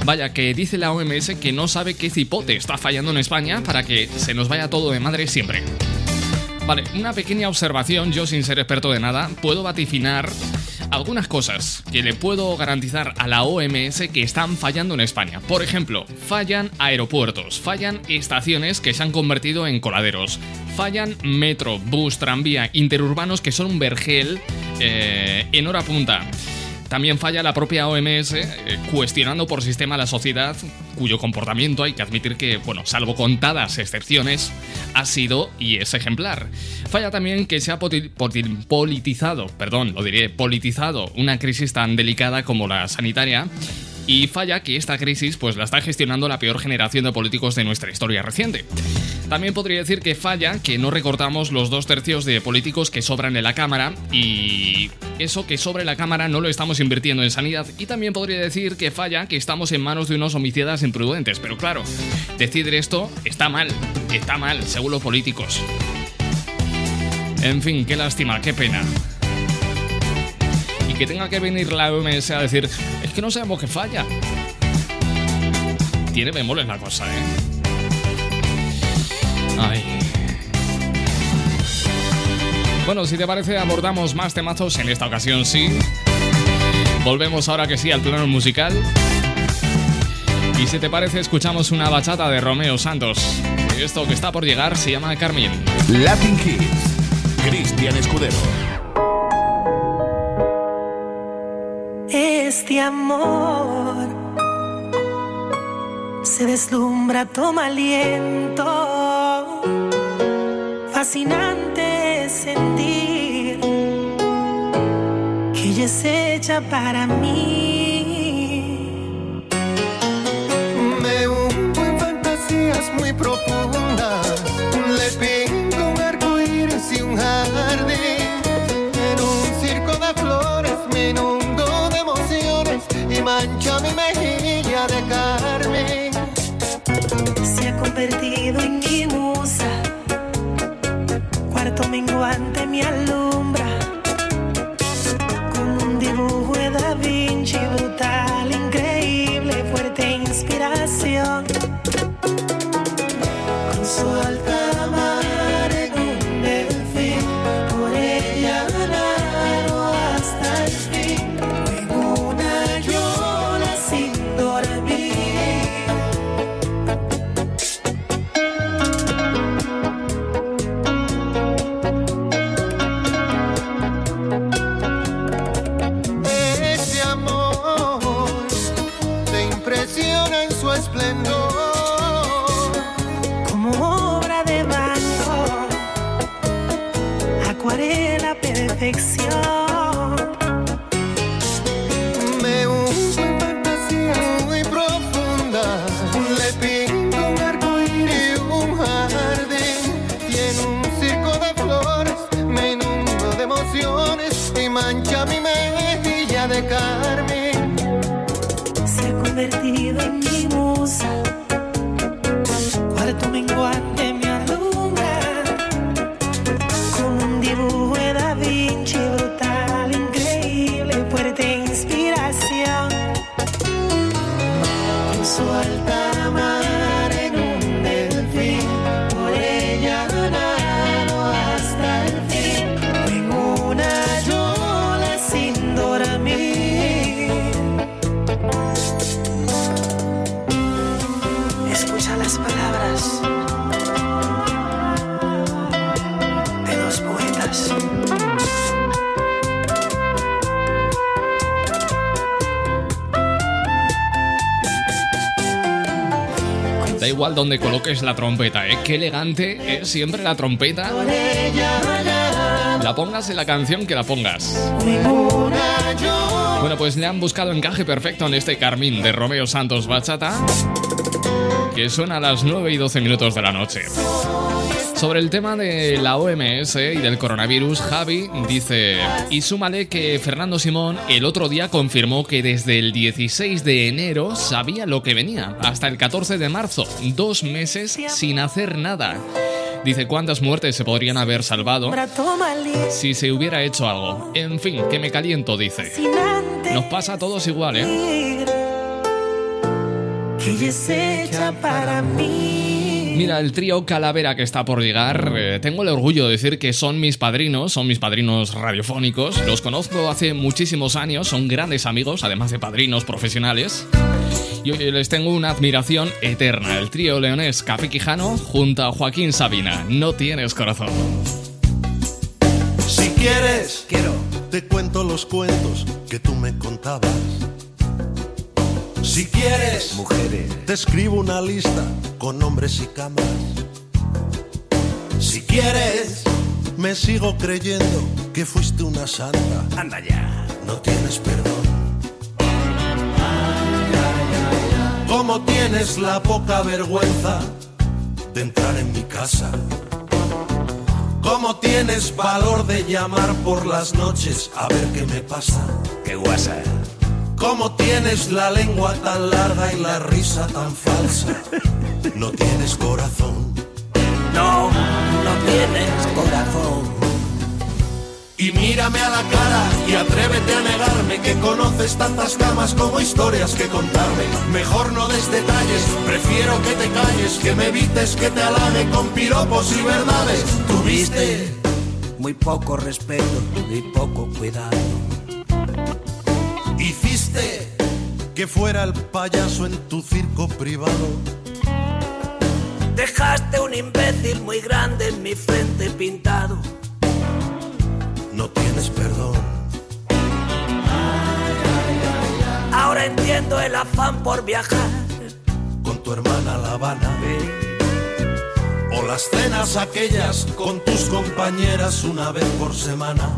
Vaya, que dice la OMS que no sabe qué cipote está fallando en España para que se nos vaya todo de madre siempre. Vale, una pequeña observación, yo sin ser experto de nada, puedo vaticinar algunas cosas que le puedo garantizar a la OMS que están fallando en España. Por ejemplo, fallan aeropuertos, fallan estaciones que se han convertido en coladeros, fallan metro, bus, tranvía, interurbanos que son un vergel eh, en hora punta. También falla la propia OMS eh, cuestionando por sistema la sociedad cuyo comportamiento hay que admitir que, bueno, salvo contadas excepciones, ha sido y es ejemplar. Falla también que se ha politizado, perdón, lo diré, politizado una crisis tan delicada como la sanitaria y falla que esta crisis pues la está gestionando la peor generación de políticos de nuestra historia reciente. También podría decir que falla que no recortamos los dos tercios de políticos que sobran en la Cámara y eso que sobre la Cámara no lo estamos invirtiendo en sanidad. Y también podría decir que falla que estamos en manos de unos homicidas imprudentes. Pero claro, decir esto está mal, está mal, según los políticos. En fin, qué lástima, qué pena. Que tenga que venir la OMS a decir, es que no sabemos qué falla. Tiene bemoles la cosa, ¿eh? Ay. Bueno, si te parece, abordamos más temazos en esta ocasión, sí. Volvemos ahora que sí al plano musical. Y si te parece, escuchamos una bachata de Romeo Santos. Esto que está por llegar se llama Carmín. Latin Hits. Cristian Escudero. Este amor se deslumbra, toma aliento. Fascinante sentir que ella es hecha para mí. Me hundo en fantasías muy profundas. Mancha mi mejilla de carmín. Se ha convertido en mi musa. Cuarto menguante me alumbra. Con un dibujo de Da igual donde coloques la trompeta, ¿eh? Qué elegante es siempre la trompeta. La pongas en la canción que la pongas. Bueno, pues le han buscado encaje perfecto en este Carmín de Romeo Santos Bachata, que suena a las 9 y 12 minutos de la noche. Sobre el tema de la OMS y del coronavirus, Javi dice, y súmale que Fernando Simón el otro día confirmó que desde el 16 de enero sabía lo que venía, hasta el 14 de marzo, dos meses sin hacer nada. Dice, ¿cuántas muertes se podrían haber salvado si se hubiera hecho algo? En fin, que me caliento, dice. Nos pasa a todos igual, ¿eh? que ella es hecha para mí. Mira, el trío Calavera que está por llegar, eh, tengo el orgullo de decir que son mis padrinos, son mis padrinos radiofónicos. Los conozco hace muchísimos años, son grandes amigos, además de padrinos profesionales. Y hoy les tengo una admiración eterna. El trío leonés Café Quijano junto a Joaquín Sabina. No tienes corazón. Si quieres, quiero. Te cuento los cuentos que tú me contabas. Si quieres, mujeres, te escribo una lista con nombres y camas. Si quieres, me sigo creyendo que fuiste una santa. Anda ya. No tienes perdón. ¿Cómo tienes la poca vergüenza de entrar en mi casa? ¿Cómo tienes valor de llamar por las noches a ver qué me pasa? Qué guasa. ¿Cómo tienes la lengua tan larga y la risa tan falsa? No tienes corazón. No, no tienes corazón. Y mírame a la cara y atrévete a negarme que conoces tantas camas como historias que contarme. Mejor no des detalles, prefiero que te calles, que me evites que te halague con piropos y verdades. Tuviste muy poco respeto y poco cuidado. Que fuera el payaso en tu circo privado. Dejaste un imbécil muy grande en mi frente pintado. No tienes perdón. Ahora entiendo el afán por viajar con tu hermana a La Habana. O las cenas aquellas con tus compañeras una vez por semana.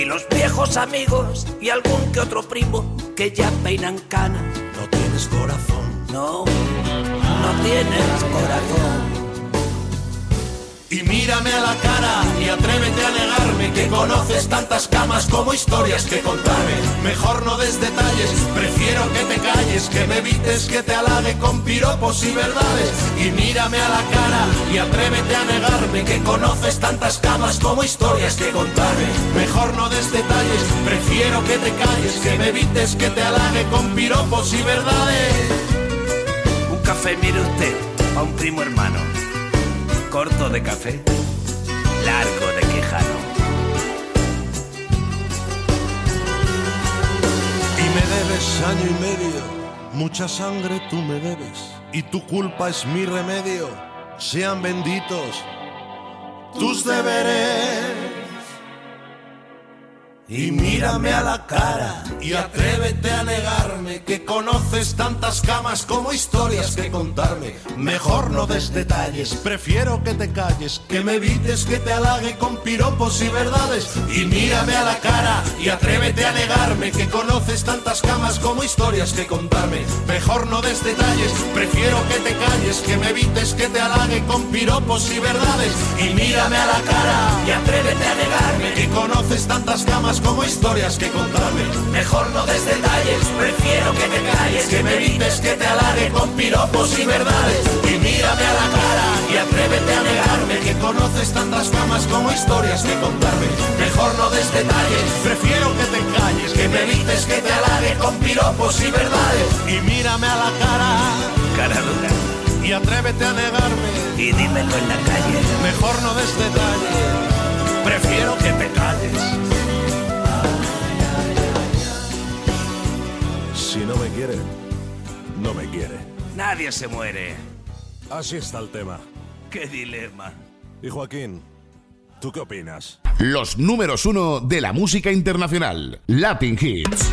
Y los viejos amigos y algún que otro primo que ya peinan canas. No tienes corazón. No, no tienes corazón. Y mírame a la cara y atrévete a negarme que conoces tantas camas como historias que contarme. Mejor no des detalles, prefiero que te calles, que me evites que te halague con piropos y verdades. Y mírame a la cara y atrévete a negarme que conoces tantas camas como historias que contarme. Mejor no des detalles, prefiero que te calles, que me evites que te halague con piropos y verdades. Un café, mire usted, a un primo hermano. Corto de café, largo de quijano. Y me debes año y medio, mucha sangre tú me debes. Y tu culpa es mi remedio, sean benditos tus deberes. Y mírame a la cara y atrévete a negarme que conoces tantas camas como historias que contarme. Mejor no des detalles, prefiero que te calles, que me evites que te halague con piropos y verdades. Y mírame a la cara y atrévete a negarme que conoces tantas camas como historias que contarme. Mejor no des detalles, prefiero que te calles, que me evites que te halague con piropos y verdades. Y mírame a la cara y atrévete a negarme que conoces tantas camas como historias que contarme. Mejor no des detalles, prefiero que te calles, que me evites que te halague con piropos y verdades. Y mírame a la cara y atrévete a negarme que conoces tantas camas como historias que contarme. Mejor no des detalles, prefiero que te calles, que me evites que te halague con piropos y verdades. Y mírame a la cara, cara dura. Y atrévete a negarme. Y dímelo en la calle. Mejor no des detalles, prefiero que te calles. Si no me quiere, no me quiere. Nadie se muere. Así está el tema. Qué dilema. Y Joaquín, ¿tú qué opinas? Los números uno de la música internacional. Latin Hits.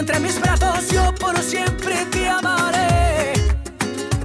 entre mis brazos yo por siempre te amaré.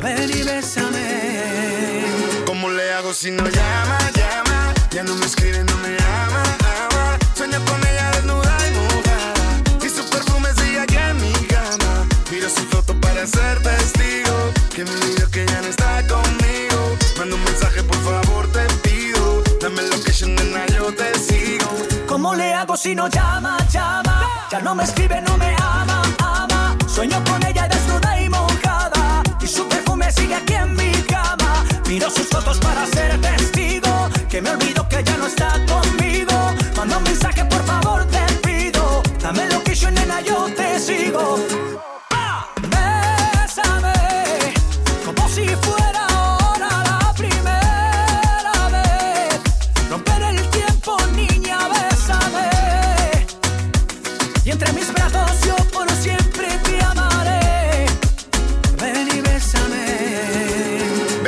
Ven y bésame. ¿Cómo le hago si no llama, llama? Ya no me escribe, no me ama, ama. Sueño con ella desnuda y mojada. Y su perfume sigue aquí en mi cama. Miro su foto para ser testigo. Que me olvido que ya no está conmigo. Manda un mensaje, por favor, te pido. Dame location, nena, yo te sigo. ¿Cómo le hago si no llama, llama? Ya no me escribe, no me ama, ama. Sueño con ella desnuda y mojada. Y su perfume sigue aquí en mi cama. Miro sus fotos para ser testigo. Que me olvido que ya no está conmigo. Manda un mensaje, por favor, te pido. Dame location, nena, yo te sigo.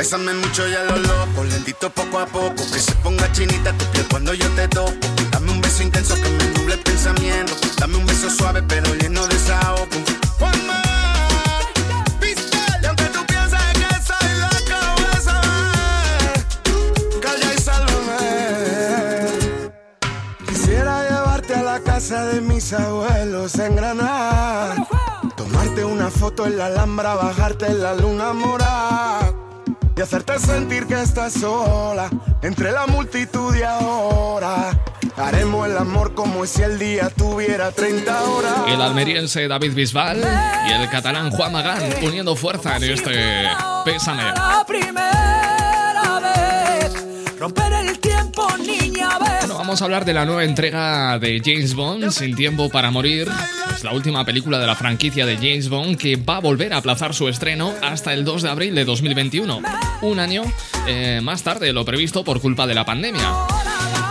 Bésame. Mucho y a lo loco, lentito poco a poco. Que se ponga chinita tu piel cuando yo te toco. Dame un beso intenso que me nuble el pensamiento. Dame un beso suave pero lleno de desahogo. Juanma, y aunque tú pienses que soy loco, bésame. Calla y sálvame. Quisiera llevarte a la casa de mis abuelos en Granada. Tomarte una foto en la Alhambra, bajarte en la luna morada. Y hacerte sentir que estás sola entre la multitud y ahora. Haremos el amor como si el día tuviera 30 horas. El almeriense David Bisbal y el catalán Juan Magán uniendo fuerza en este Pésame. La primera vez. Romper el vamos a hablar de la nueva entrega de James Bond, Sin Tiempo para Morir. Es la última película de la franquicia de James Bond que va a volver a aplazar su estreno hasta el 2 de abril de 2021, un año eh, más tarde de lo previsto por culpa de la pandemia.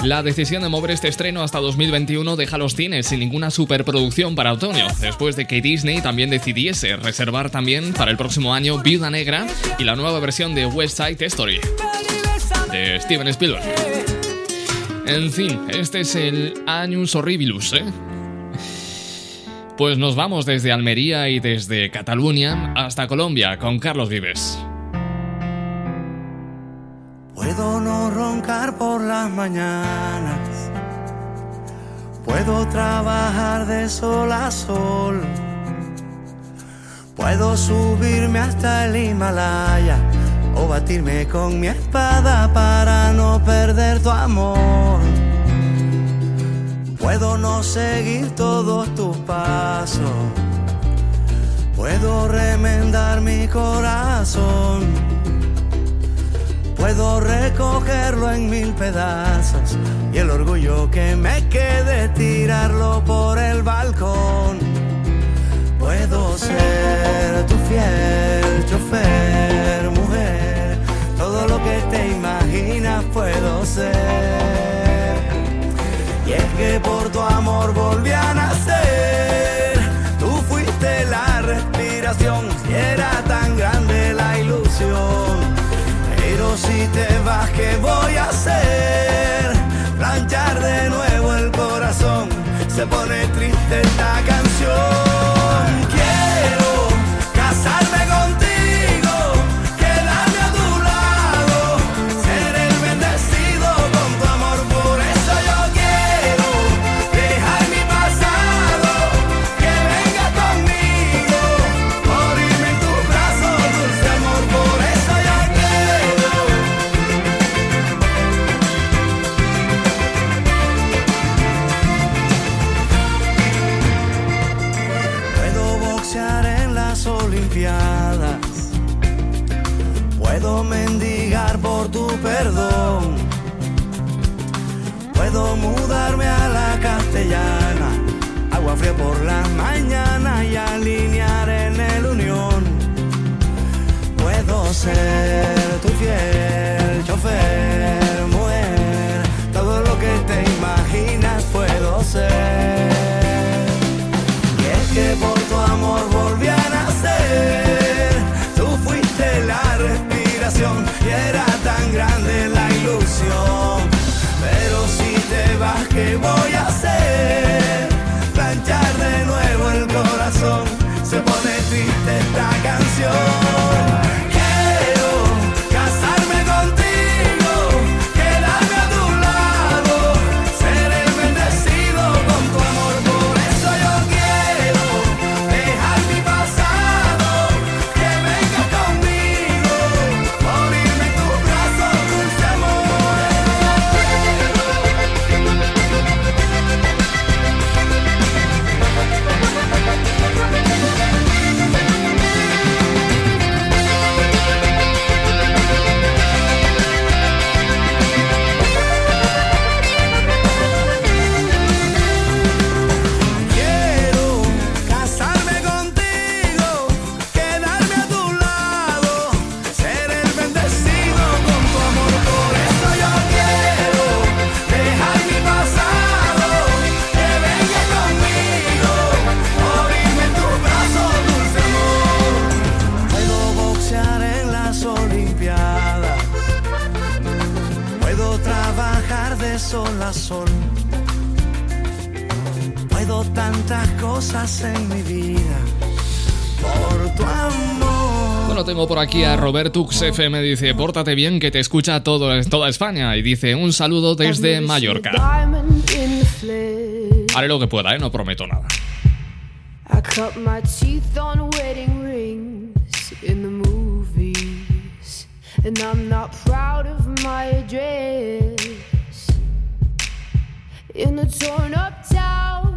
La decisión de mover este estreno hasta 2021 deja los cines sin ninguna superproducción para otoño, después de que Disney también decidiese reservar también para el próximo año Viuda Negra y la nueva versión de West Side Story de Steven Spielberg. En fin, este es el Años Horribilus, ¿eh? Pues nos vamos desde Almería y desde Cataluña hasta Colombia con Carlos Vives. Puedo no roncar por las mañanas. Puedo trabajar de sol a sol. Puedo subirme hasta el Himalaya o batirme con mi espada para no perder tu amor. Puedo no seguir todos tus pasos. Puedo remendar mi corazón. Puedo recogerlo en mil pedazos y el orgullo que me quede tirarlo por el balcón. Puedo ser tu fiel chofer, imaginas puedo ser. Y es que por tu amor volví a nacer, tú fuiste la respiración y era tan grande la ilusión. Pero si te vas, ¿qué voy a hacer? Planchar de nuevo el corazón, se pone triste esta canción. Fría por la mañana y alinear en el unión. Puedo ser tu fiel chofer, mujer. Todo lo que te imaginas puedo ser. Y es que por tu amor volví a nacer. Tú fuiste la respiración y era tan grande la ilusión. Pero si te vas, ¿qué voy a hacer? se pone triste esta canción. Cosas en mi vida por tu amor. Bueno, tengo por aquí a Robertux FM, dice, pórtate bien que te escucha todo, toda España. Y dice, un saludo desde Mallorca. Haré lo que pueda, ¿eh? no prometo nada. I cut my teeth on wedding rings in the movies. And I'm not proud of my address. In a torn up town,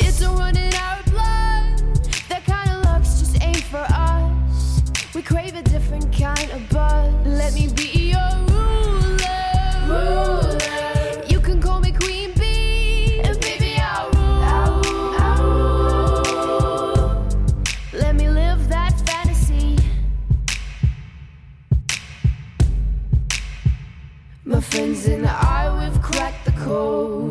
a run in our blood. That kind of luck's just ain't for us. We crave a different kind of buzz. Let me be your ruler. You can call me Queen Bee, and baby I'll rule. I'll rule. Let me live that fantasy. My friends and I, we've cracked the code.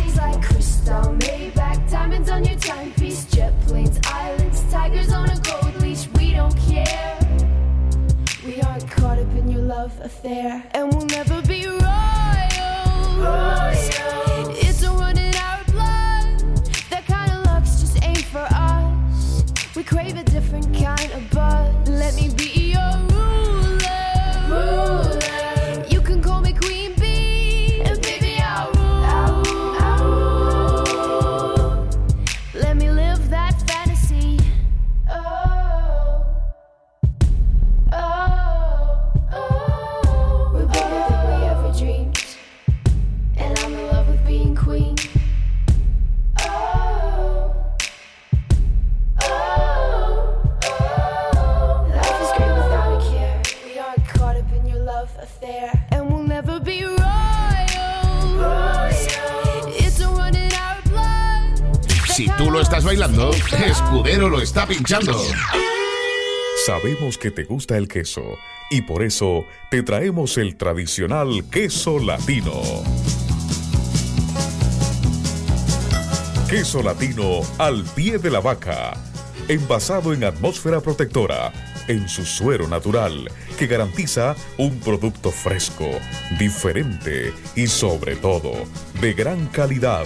crystal, Maybach, diamonds on your timepiece, jet planes, islands, tigers on a gold leash. We don't care. We aren't caught up in your love affair, and we'll never be royals. It's a run in our blood. That kind of luck's just ain't for us. We crave a estás bailando, Escudero lo está pinchando. Sabemos que te gusta el queso y por eso te traemos el tradicional queso latino. Queso latino al pie de la vaca, envasado en atmósfera protectora, en su suero natural, que garantiza un producto fresco, diferente y sobre todo de gran calidad.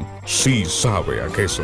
sí sabe a queso.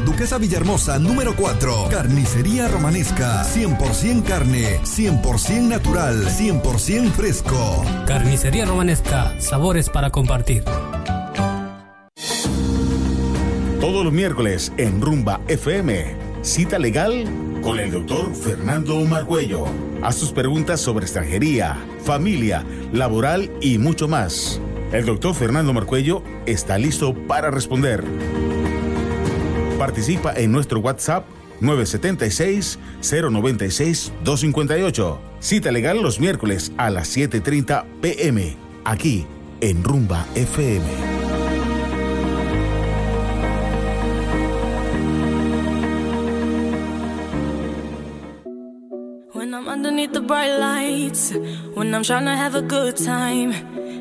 Duquesa Villahermosa número 4. Carnicería Romanesca, 100% carne, 100% natural, 100% fresco. Carnicería Romanesca, sabores para compartir. Todos los miércoles en Rumba FM, Cita legal con el doctor Fernando Marcuello. Haz tus preguntas sobre extranjería, familia, laboral y mucho más. El doctor Fernando Marcuello está listo para responder. Participa en nuestro WhatsApp 976-096-258. Cita legal los miércoles a las 7.30 pm, aquí en Rumba FM. When I'm underneath the bright lights, when I'm trying to have a good time.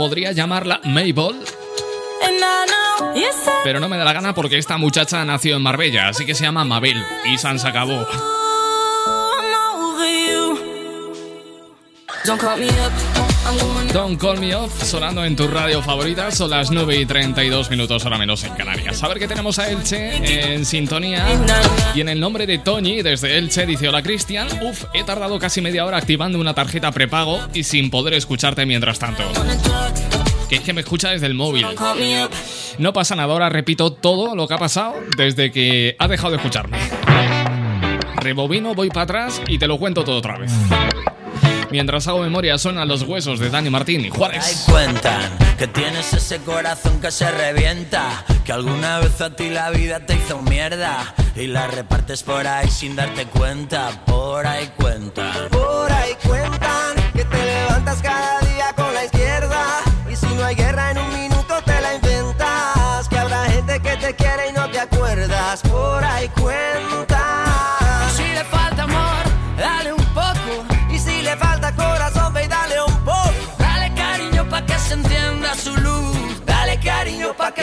Podría llamarla Mabel, pero no me da la gana porque esta muchacha nació en Marbella, así que se llama Mabel. Y San se acabó. Don't call me Off sonando en tu radio favorita. Son las 9 y 32 minutos, ahora menos en Canarias. A ver que tenemos a Elche en sintonía. Y en el nombre de Toñi, desde Elche, dice: Hola Cristian. Uf, he tardado casi media hora activando una tarjeta prepago y sin poder escucharte mientras tanto. Que es que me escucha desde el móvil. No pasa nada, ahora repito todo lo que ha pasado desde que ha dejado de escucharme. Rebobino, voy para atrás y te lo cuento todo otra vez. Mientras hago memoria, suenan los huesos de Dani Martín y Juárez. cuentan que tienes ese corazón que se revienta, que alguna vez a ti la vida te hizo mierda y la repartes por ahí sin darte cuenta, por ahí cuentan. Por ahí cuentan que te levantas cada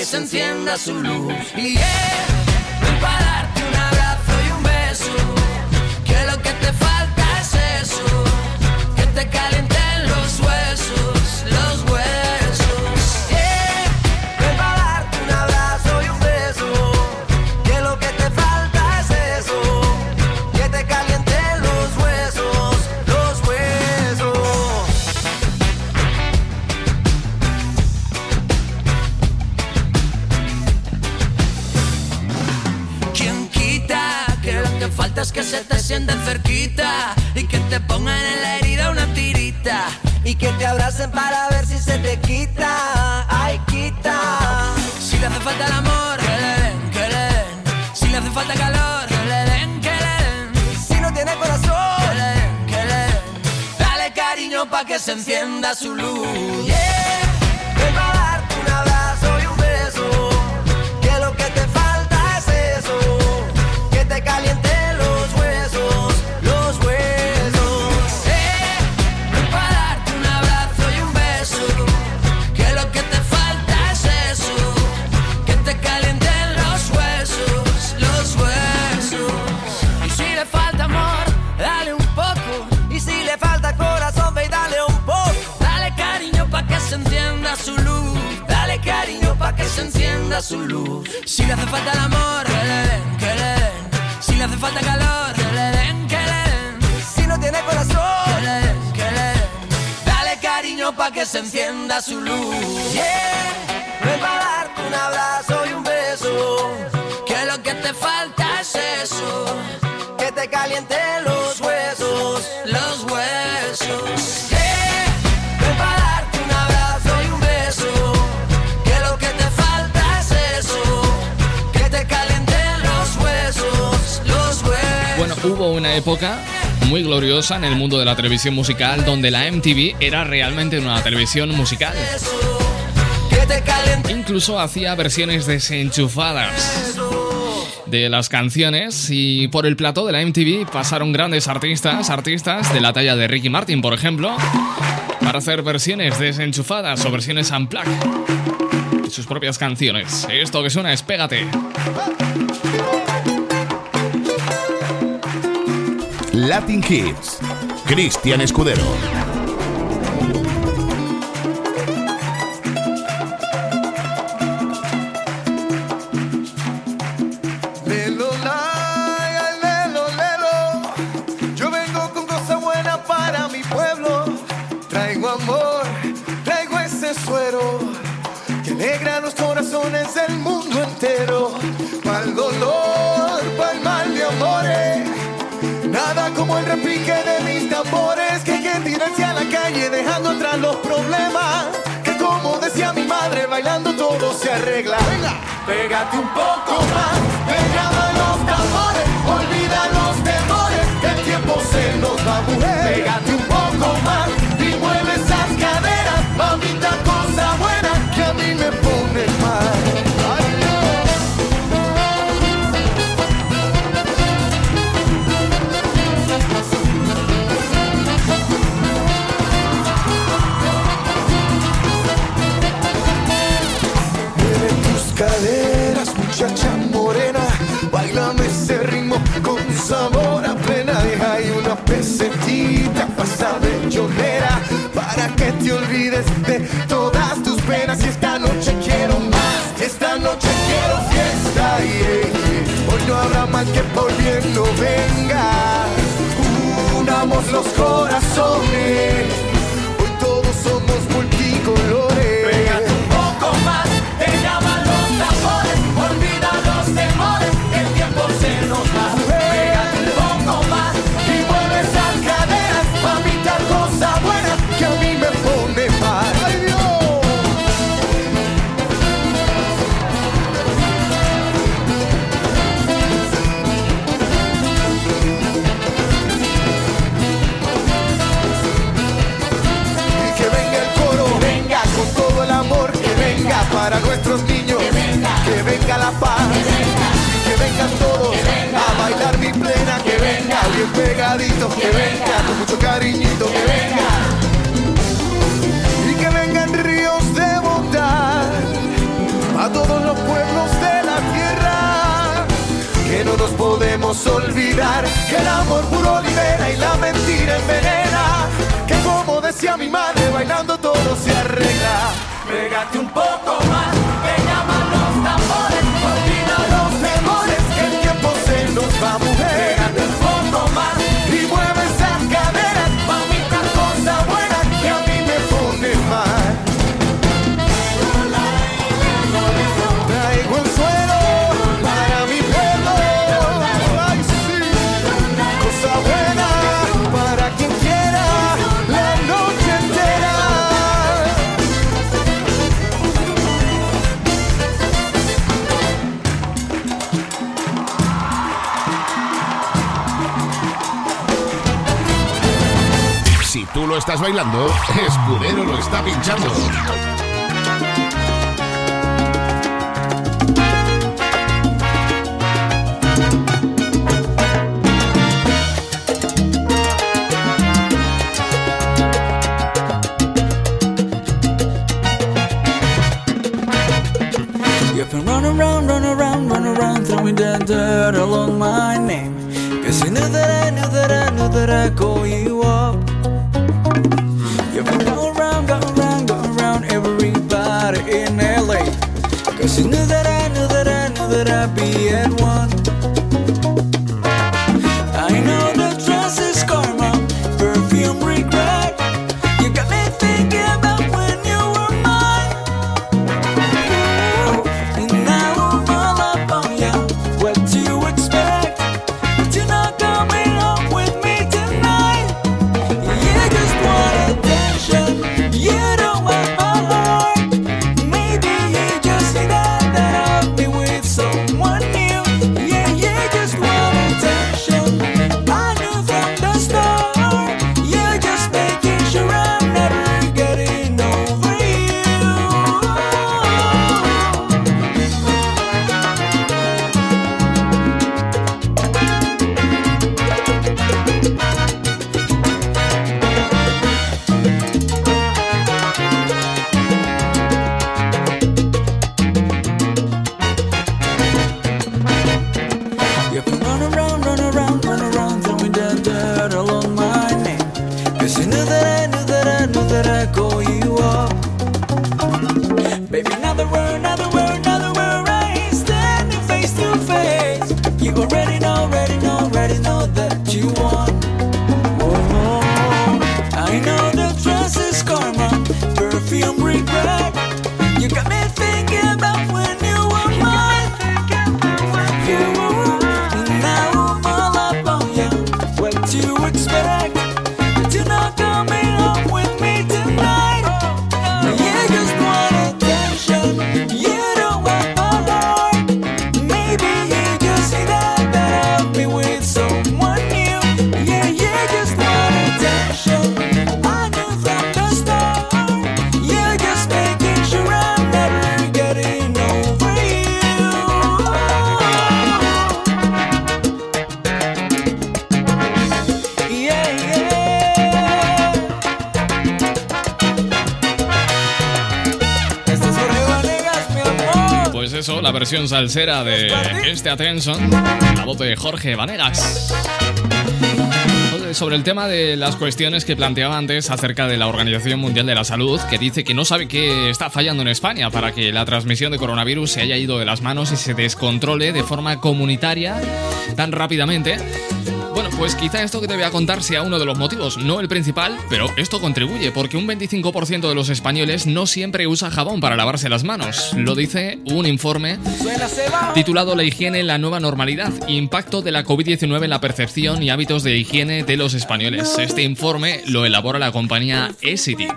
se encienda su luz. Y yeah, ven pa' darte un abrazo y un beso. Que lo que te falta es eso. Que te calienten sienten cerquita y que te pongan en la herida una tirita y que te abracen para ver si se te quita. Ay, quita. Si le hace falta el amor, que le den, que le den. Si le hace falta calor, que le den, que le den. Si no tiene corazón, le den, que le den. Dale cariño pa' que se encienda su luz. Yeah. Se encienda su luz. Dale cariño pa' que se encienda su luz. Si le hace falta el amor, que le den, que le den. Si le hace falta calor, que le den, que le den. Si no tiene corazón, que le den, que le den. Dale cariño pa' que se encienda su luz. Yeah, vengo a darte un abrazo y un beso. Que lo que te falta es eso. Que te caliente los época muy gloriosa en el mundo de la televisión musical donde la MTV era realmente una televisión musical. Incluso hacía versiones desenchufadas de las canciones y por el plató de la MTV pasaron grandes artistas, artistas de la talla de Ricky Martin, por ejemplo, para hacer versiones desenchufadas o versiones unplugged de sus propias canciones. Esto que suena es Pégate. Latin Hits. Cristian Escudero. Tambores que hay que tirarse a la calle dejando atrás los problemas. Que como decía mi madre, bailando todo se arregla. Venga, pégate un poco más, me llaman los tambores, olvida los temores, que el tiempo se nos va, mujer. Pégate un poco más te olvides de todas tus penas. Y esta noche quiero más, esta noche quiero fiesta. yeah. Hoy no habrá mal que por bien no venga. Unamos los corazones. La paz, que vengan todos a bailar mi plena, que venga. Bien pegadito, que venga con mucho cariñito, que venga. Y que vengan ríos de bondad a todos los pueblos de la tierra. Que no nos podemos olvidar que el amor puro libera y la mentira envenena. Que como decía mi madre, bailando todo se arregla. Pégate un poco estás bailando, Escudero lo está pinchando. Run around, run around, run around, throwing dirt along my name. Knew that la versión salsera de este Attention, la voz de Jorge Vanegas. Sobre el tema de las cuestiones que planteaba antes acerca de la Organización Mundial de la Salud, que dice que no sabe qué está fallando en España para que la transmisión de coronavirus se haya ido de las manos y se descontrole de forma comunitaria tan rápidamente. Bueno, pues quizá esto que te voy a contar sea uno de los motivos, no el principal, pero esto contribuye porque un 25% de los españoles no siempre usa jabón para lavarse las manos. Lo dice un informe titulado La higiene en la nueva normalidad, impacto de la COVID-19 en la percepción y hábitos de higiene de los españoles. Este informe lo elabora la compañía Essity.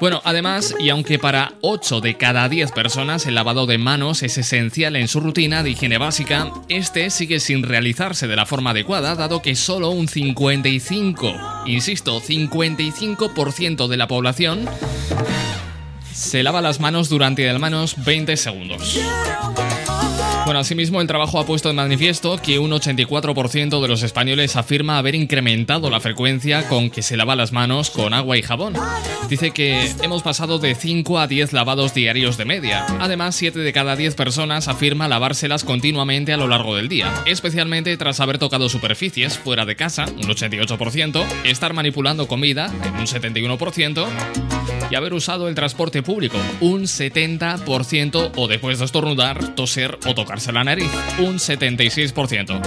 Bueno, además, y aunque para 8 de cada 10 personas el lavado de manos es esencial en su rutina de higiene básica, este sigue sin realizarse de la forma adecuada, dado que solo un 55, insisto, 55% de la población se lava las manos durante al menos 20 segundos. Bueno, asimismo, el trabajo ha puesto de manifiesto que un 84% de los españoles afirma haber incrementado la frecuencia con que se lava las manos con agua y jabón. Dice que hemos pasado de 5 a 10 lavados diarios de media. Además, 7 de cada 10 personas afirma lavárselas continuamente a lo largo del día, especialmente tras haber tocado superficies fuera de casa, un 88%, estar manipulando comida, en un 71%, y haber usado el transporte público, un 70%, o después de estornudar, toser o la nariz, un 76%.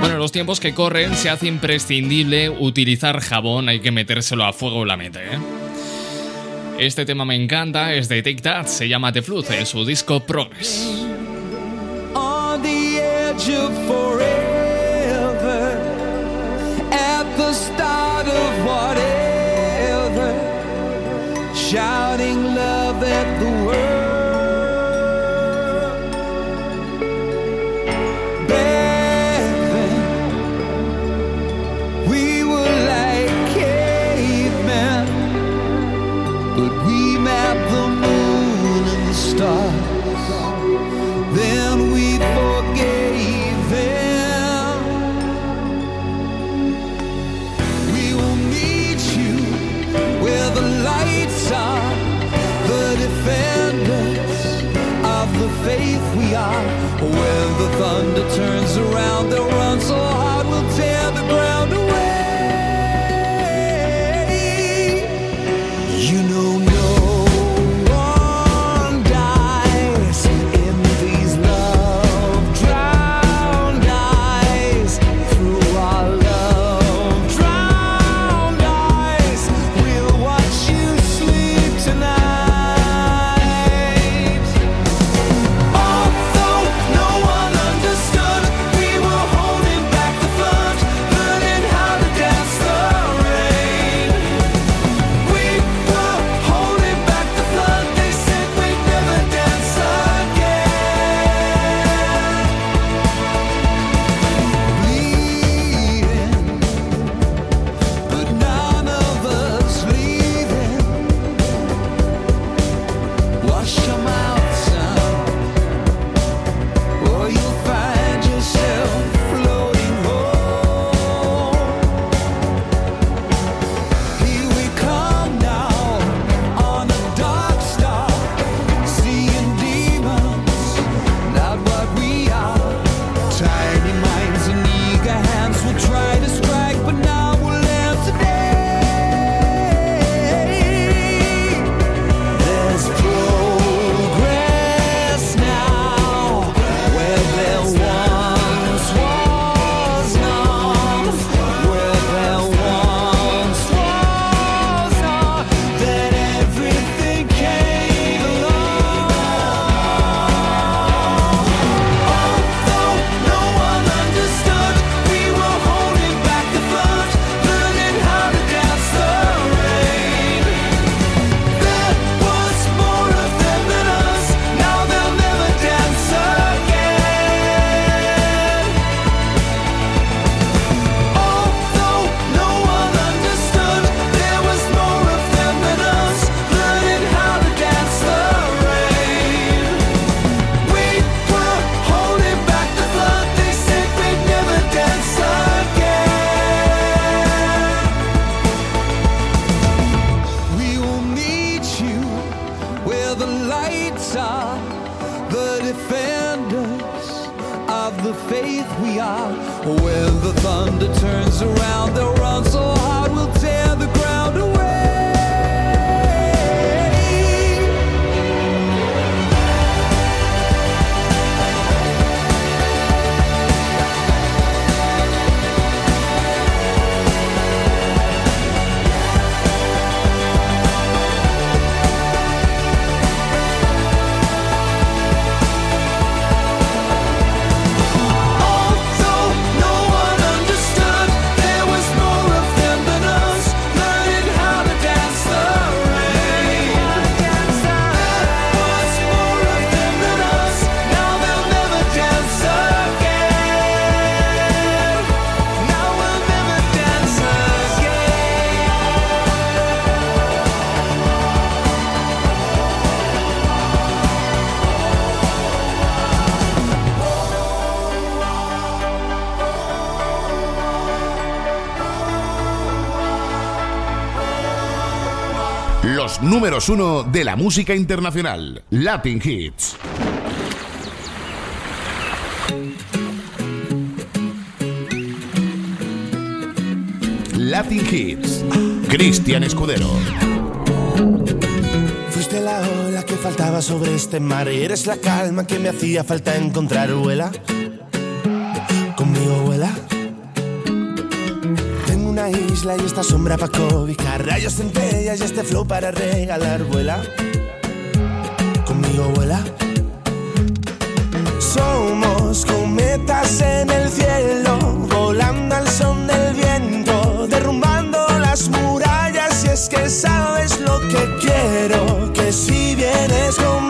Bueno, en los tiempos que corren se hace imprescindible utilizar jabón, hay que metérselo a fuego en la mente. ¿eh? Este tema me encanta, es de Take That, se llama The Flood, en su disco Progress. on the edge of forever, at the start of whatever, shouting love at the world. the thunder turns around the números uno de la música internacional, Latin Hits. Latin Hits, Cristian Escudero. Fuiste la ola que faltaba sobre este mar, eres la calma que me hacía falta encontrar, vuela. y esta sombra para cobijar. Rayos centellas y este flow para regalar. Vuela, conmigo vuela. Somos cometas en el cielo, volando al son del viento, derrumbando las murallas. Y es que sabes lo que quiero, que si vienes conmigo.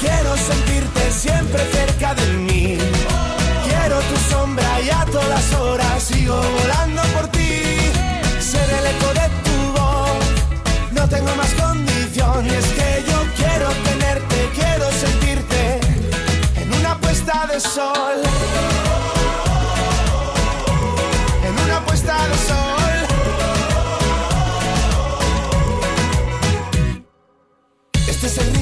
quiero sentirte siempre cerca de mí. Quiero tu sombra y a todas horas sigo volando por ti. Ser el eco de tu voz, no tengo más condición. Y es que yo quiero tenerte, quiero sentirte en una puesta de sol.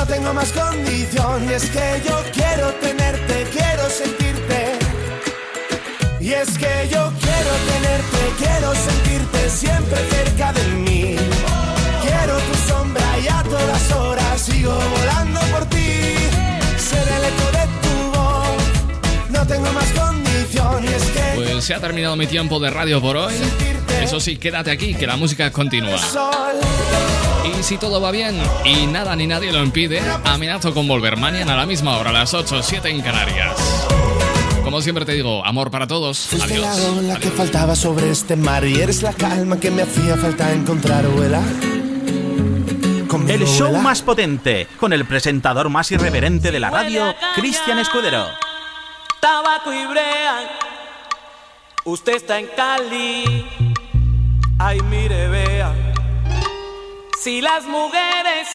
no tengo más condición. Y es que yo quiero tenerte, quiero sentirte. Y es que yo quiero tenerte, quiero sentirte siempre cerca de mí. Quiero tu sombra y a todas horas sigo volando por ti. Ser el eco de tu voz, no tengo más condición. Pues se ha terminado mi tiempo de radio por hoy. Eso sí, quédate aquí, que la música continúa. Y si todo va bien y nada ni nadie lo impide, amenazo con volver mañana a la misma hora, a las 8, 7 en Canarias. Como siempre te digo, amor para todos. Fuiste Adiós. la ola que faltaba sobre este mar y eres la calma que me hacía falta encontrar, vuela. El show más potente, con el presentador más irreverente de la radio, Cristian Escudero. Tabaco y brea. Usted está en Cali. Ay, mire, vea. Si las mujeres